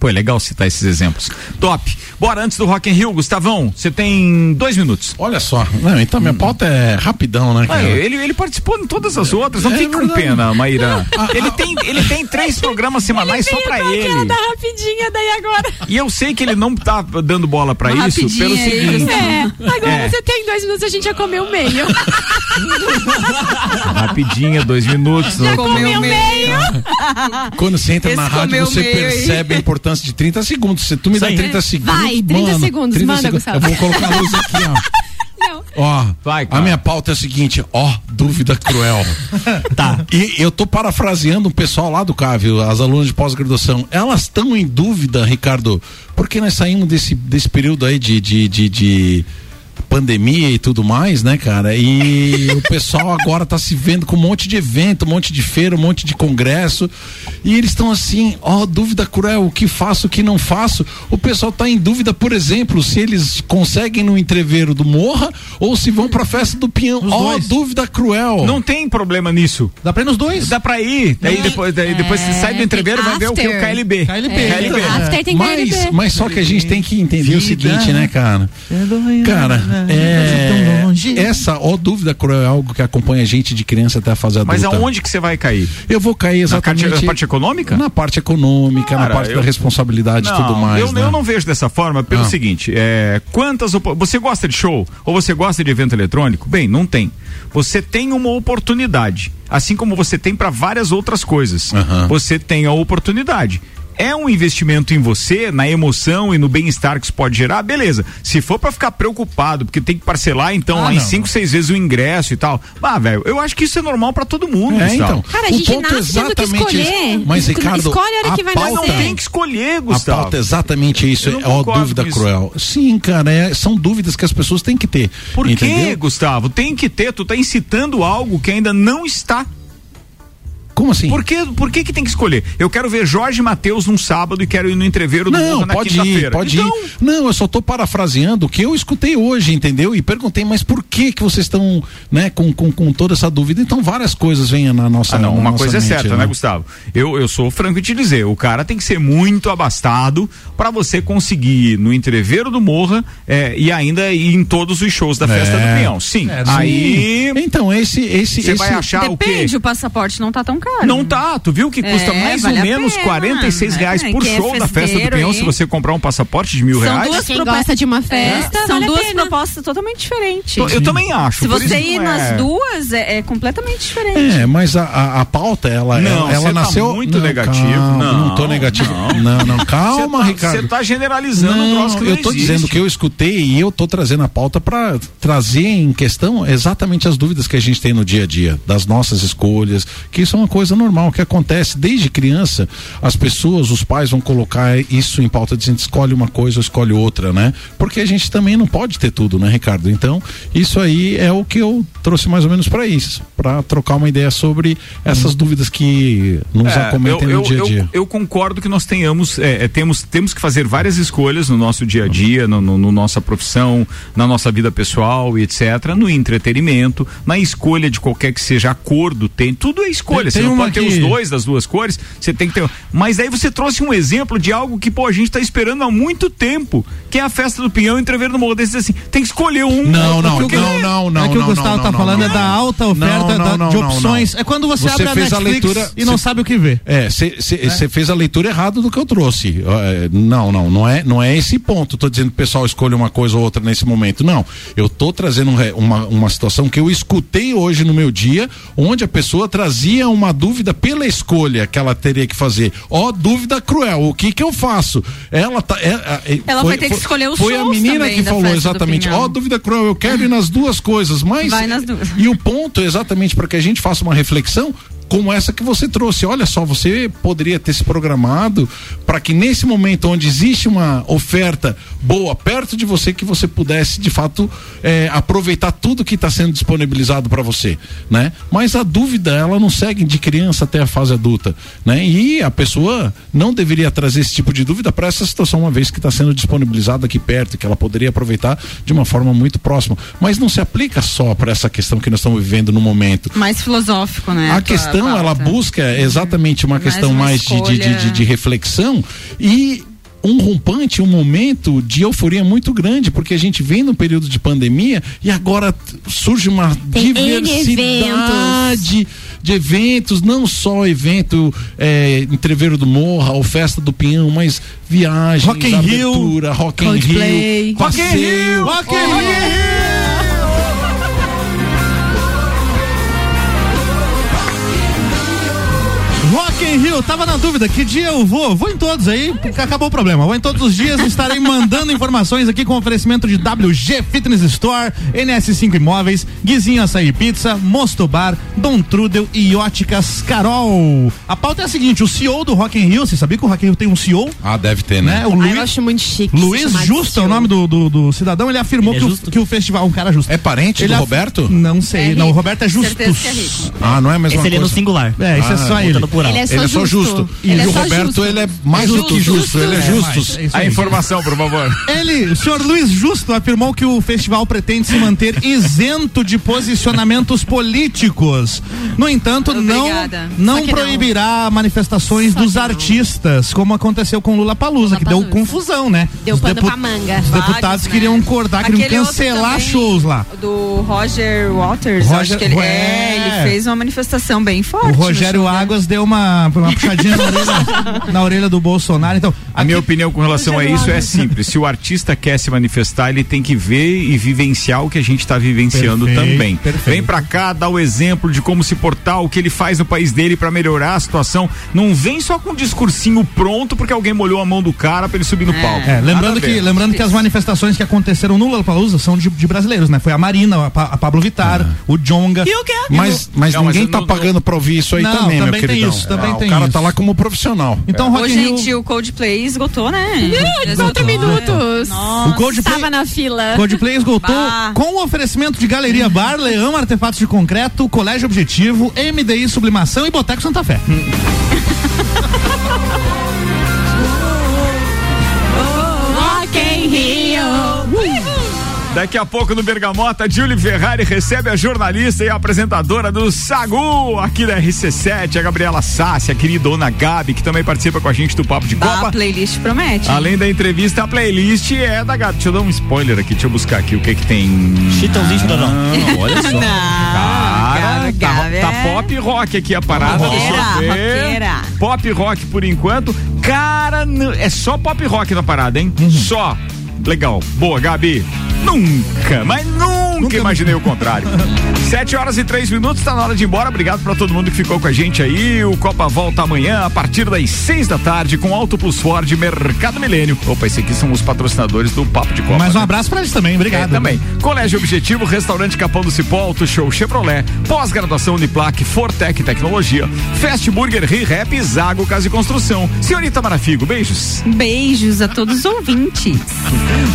Pô, é legal citar esses exemplos. Top. Bora, antes do Rock in Rio, Gustavão, você tem dois minutos. Olha só. Não, então minha pauta é rapidão, né, Ah, ele, ele participou em todas as outras, não É fique com verdade. pena, Maíra. Ele tem, ele tem três programas semanais só pra ele. da rapidinha daí agora. E eu sei que ele não tá dando bola pra Uma isso pelo seguinte. É, agora É. você tem dois minutos, a gente já comeu meio. Rapidinha, dois minutos. Já não- comeu meio. Quando você entra Esse na rádio, você meio aí. percebe a importância de 30 segundos. Se tu me Isso dá aí. 30 segundos. Vai, 30 mano, segundos, 30 manda, segundos. Gustavo. Eu vou colocar a luz aqui, ó. Não. Ó, Vai, a minha pauta é a seguinte, ó, dúvida cruel. Tá. E eu tô parafraseando o pessoal lá do CAVio, as alunas de pós-graduação. Elas estão em dúvida, Ricardo, porque nós saímos desse, desse período aí de, de, de, de pandemia e tudo mais, né, cara? E o pessoal agora tá se vendo com um monte de evento, um monte de feira, um monte de congresso. E eles estão assim, ó, dúvida cruel, o que faço, o que não faço. O pessoal tá em dúvida, por exemplo, se eles conseguem no entreveiro do Morra ou se vão pra festa do Pinhão. Ó, dois. dúvida cruel. Não tem problema nisso. Dá pra ir nos dois? Dá pra ir. Daí depois, daí depois você sai do entreveiro e vai ver o que? O. KLB. KLB. KLB. After tem mas, KLB. mas só que a gente tem que entender o Vida. seguinte, né, cara? Cara, é, tão longe. essa ó dúvida cruel é algo que acompanha a gente de criança até a fase adulta. Mas aonde que você vai cair? Eu vou cair Na parte, exatamente na parte econômica? na parte econômica, na Cara, parte eu- da responsabilidade e tudo mais. eu, né? eu não vejo dessa forma pelo Ah. seguinte, é, quantas você gosta de show ou você gosta de evento eletrônico? Bem, não tem. Você tem uma oportunidade, assim como você tem para várias outras coisas. Aham. Você tem a oportunidade. É um investimento em você, na emoção e no bem-estar que isso pode gerar, beleza. Se for pra ficar preocupado, porque tem que parcelar, então, Ah, lá em não. cinco, seis vezes o ingresso e tal. Ah, velho, eu acho que isso é normal pra todo mundo. É, então. Cara, a O gente ponto é nasce tendo que exatamente escolher. isso. Mas, Ricardo, Escolhe a hora que a vai pauta- Não nascer. tem que escolher, A Gustavo. pauta é exatamente isso, não é uma dúvida cruel. Sim, cara, é- são dúvidas que as pessoas têm que ter. Por quê, entendeu? Gustavo? Tem que ter, tu tá incitando algo que ainda não está. Como assim? Por que, por que que tem que escolher? Eu quero ver Jorge Matheus num sábado e quero ir no entreveiro do Não, na pode ir, pode então, ir. Não, eu só tô parafraseando o que eu escutei hoje, entendeu? E perguntei, mas por que que vocês estão, né, com, com, com toda essa dúvida? Então várias coisas vêm na nossa Ah, não, na uma nossa coisa é mente, certa, né, Gustavo? Eu, eu sou franco em te dizer, o cara tem que ser muito abastado pra você conseguir ir no entreveiro do Morra é, e ainda ir em todos os shows da festa É. do Pinhão. Sim. É, aí Então, esse esse você esse vai achar o quê? Depende, o passaporte não tá tão caro. Não tá, tu viu que custa É, mais vale ou menos pena, 46 reais né? por Quem é show da festa do Pinhão aí. se você comprar um passaporte de mil São reais. duas Quem propostas- de uma festa, É, são vale a duas propostas totalmente diferentes. Eu- eu também acho, Se por você ir não nas é- duas, é, é completamente diferente. É, mas a, a, a pauta, ela, Não, ela, tá nasceu. muito negativo. Calma, Não, não tô negativo. não. Não, não, calma, tá- Ricardo. Você tá generalizando um Não, troço que não eu tô existe. dizendo que eu escutei e eu tô trazendo a pauta para trazer em questão exatamente as dúvidas que a gente tem no dia a dia, das nossas escolhas, que isso é uma coisa normal que acontece desde criança. As pessoas, os pais vão colocar isso em pauta dizendo escolhe uma coisa ou escolhe outra, né? Porque a gente também não pode ter tudo, né, Ricardo? Então, isso aí é o que eu trouxe mais ou menos para isso, para trocar uma ideia sobre essas dúvidas que nos É, acometem eu, no dia a eu- dia. Eu, eu concordo que nós tenhamos, é, é, temos, temos que fazer várias escolhas no nosso dia a dia, no, no- no nossa profissão, na nossa vida pessoal e etc. No entretenimento, na escolha de qualquer que seja a cor do tênis, tudo é escolha. Tem- você tem não pode ter que- os dois das duas cores, você tem que ter. Mas aí você trouxe um exemplo de algo que, pô, a gente está esperando há muito tempo, que é a festa do Pinhão e Entreveiro do Morro. Desse assim, tem que escolher um. Não, não, Porque- não, não, não. é que o não, Gustavo não, tá não, falando não, é da não. alta oferta Não, da- não, de não, não, opções. não. É quando você, abre a Netflix e não sabe o que ver. É, você fez a leitura errada do que eu trouxe. É, não, não, não é, não é esse ponto. Tô dizendo que o pessoal escolha uma coisa ou outra nesse momento. Não. Eu tô trazendo um uma, uma situação que eu escutei hoje no meu dia, onde a pessoa trazia uma dúvida pela escolha que ela teria que fazer. Ó, dúvida cruel. O que que eu faço? Ela tá. é, é, Ela vai ter que escolher os Foi a menina que falou exatamente. Ó, dúvida cruel. Eu quero ir nas duas coisas, mas. Vai nas duas. E o ponto, exatamente, para que a gente faça uma reflexão como essa que você trouxe. Olha só, você poderia ter se programado para que nesse momento onde existe uma oferta boa perto de você, que você pudesse de fato eh, aproveitar tudo que está sendo disponibilizado para você, né? Mas a dúvida ela não segue de criança até a fase adulta, né? E a pessoa não deveria trazer esse tipo de dúvida para essa situação uma vez que está sendo disponibilizado aqui perto, que ela poderia aproveitar de uma forma muito próxima. Mas não se aplica só para essa questão que nós estamos vivendo no momento. Mais filosófico, né? A tua questão, pauta. ela busca exatamente uma Mais questão uma mais, de, de, de, de- de reflexão e um rompante, um momento de euforia muito grande, porque a gente vem num período de pandemia e agora surge uma Tem diversidade de eventos, não só evento é, Entreveiro do Morra ou Festa do Pinhão, mas viagens, Rock in Rio, abertura, Rock in Coldplay. Rio, Rock in Rio, Rock in Rio. Rock in Rio, tava na dúvida, que dia eu vou? Vou em todos aí, porque acabou o problema. Vou em todos os dias, estarei mandando informações aqui com oferecimento de WG Fitness Store, NS5 Imóveis, Guizinho Açaí Pizza, Mosto Bar, Dom Trudel e Óticas Carol. A pauta é a seguinte, o CEO do Rock in Rio, você sabia que o Rock in Rio tem um CEO? Ah, deve ter, né? O Ah, Luiz, eu acho muito chique. Luiz Justo é o nome do, do, do cidadão, ele afirmou Ele é que, justo? o, que o festival, um cara justo. É parente do af- Roberto? Não sei, É não, o. Roberto é Justus. Que é rico. Ah, não é a mesma Esse ele é no coisa. singular. É, isso é Ah, só botando ele. Ele é só Ele é só justo. justo. Ele e é o Roberto, justo. ele é mais do que Justo. justo. Ele é É, mas é A informação, por favor. Ele, o senhor Luiz Justo, afirmou que o festival pretende se manter isento de posicionamentos políticos. No entanto, Obrigada. não, não que não. proibirá manifestações Só dos artistas, como aconteceu com Lula Palusa, que deu confusão, né? Deu Os pano pra manga. Os deputados Vários, né? queriam acordar, queriam Aquele cancelar shows lá. Do Roger Waters, eu Roger- acho que ele, Ué. é, ele fez uma manifestação bem forte. O Rogério dele. Águas deu uma uma puxadinha na orelha, na orelha do Bolsonaro. Então, A minha opinião com relação a isso é simples. Se o artista quer se manifestar, ele tem que ver e vivenciar o que a gente está vivenciando Perfeito, também. perfeito. Vem pra cá, dá o exemplo de como se portar, o que ele faz no país dele pra melhorar a situação. Não vem só com um discursinho pronto porque alguém molhou a mão do cara pra ele subir no palco. É, lembrando que, lembrando que as manifestações que aconteceram no Lollapalooza são de, de brasileiros, né? Foi a Marina, a, Pa- a Pablo Vittar, o Jonga. E o quê? Mas, mas Não, mas ninguém eu tá não- pagando pra ouvir isso aí Não, também, meu também tem queridão. isso, também Ah, tem o cara isso. tá lá como profissional. Então, Ô, Rock in Rio, gente, o Coldplay esgotou, né? Já Quatro esgotou. minutos. o Coldplay, Estava na fila. Coldplay esgotou Bah. com o oferecimento de Galeria Bar, Leão Artefatos de Concreto, Colégio Objetivo, MDI Sublimação e Boteco Santa Fé. Rock in Rio. Daqui a pouco no Bergamota, Julie Ferrari recebe a jornalista e a apresentadora do Sagu aqui da RC7, a Gabriela Sassi, a queridona Gabi, que também participa com a gente do Papo de A Copa. playlist promete. Além da entrevista, a playlist é da Gabi. Deixa eu dar um spoiler aqui, deixa eu buscar aqui o que que tem. Chitãozinho Chororó. Não, olha só. Não, Cara, tá, Gabi tá é- pop rock aqui a parada. Roqueira, deixa eu ver. roqueira. Pop rock por enquanto. Cara, é só pop rock na parada, hein? Só. Legal. Boa, Gabi. Nunca, mas nunca, imaginei o contrário. Sete horas e três minutos, tá na hora de ir embora. Obrigado pra todo mundo que ficou com a gente aí. O Copa volta amanhã a partir das seis da tarde com Auto Plus Ford Mercado Milênio. Opa, esses aqui são os patrocinadores do Papo de Copa. Mais um né? abraço pra eles também, É, obrigado. também. Colégio Objetivo, Restaurante Capão do Cipó, Auto Show Chevrolet, pós-graduação Uniplac, Fortec Tecnologia, Fast Burger, Rap, Zago Casa e Construção. Senhorita Marafigo, beijos. Beijos a todos os ouvintes.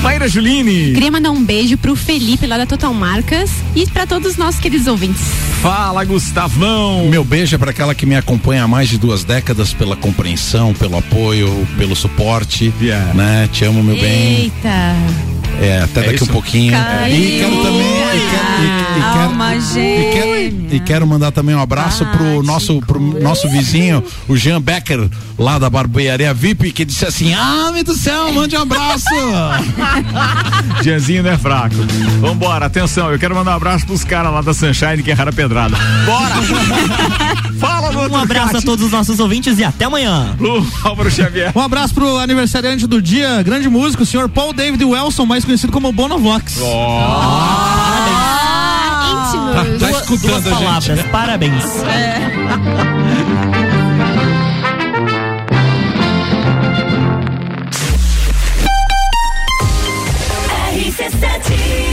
Maíra Juline. Queria mandar um beijo pro Felipe lá da Total Marcas e pra todos os nossos queridos ouvintes. Fala, Gustavão. Meu beijo é para aquela que me acompanha há mais de duas décadas pela compreensão, pelo apoio, pelo suporte. Yeah. Né? Te amo, meu bem. Eita. É, até É daqui isso? um pouquinho. Carinho. E quero também. E quero, e- e quero- Alma e quero, e quero mandar também um abraço pro nosso, pro nosso vizinho, o Jean Becker, lá da barbearia VIP, que disse assim: Ah, meu Deus do céu, mande um abraço! Dianzinho não é fraco. Vambora, atenção, eu quero mandar um abraço pros caras lá da Sunshine que erraram a pedrada. Bora! Fala, Um abraço a todos os nossos ouvintes e até amanhã. Lu Álvaro Xavier. Um abraço pro aniversariante do dia, grande músico, o senhor Paul David Wilson, mais conhecido como Bonovox. Íntimos. Tá Duas escutando a gente. palavras, parabéns. RC7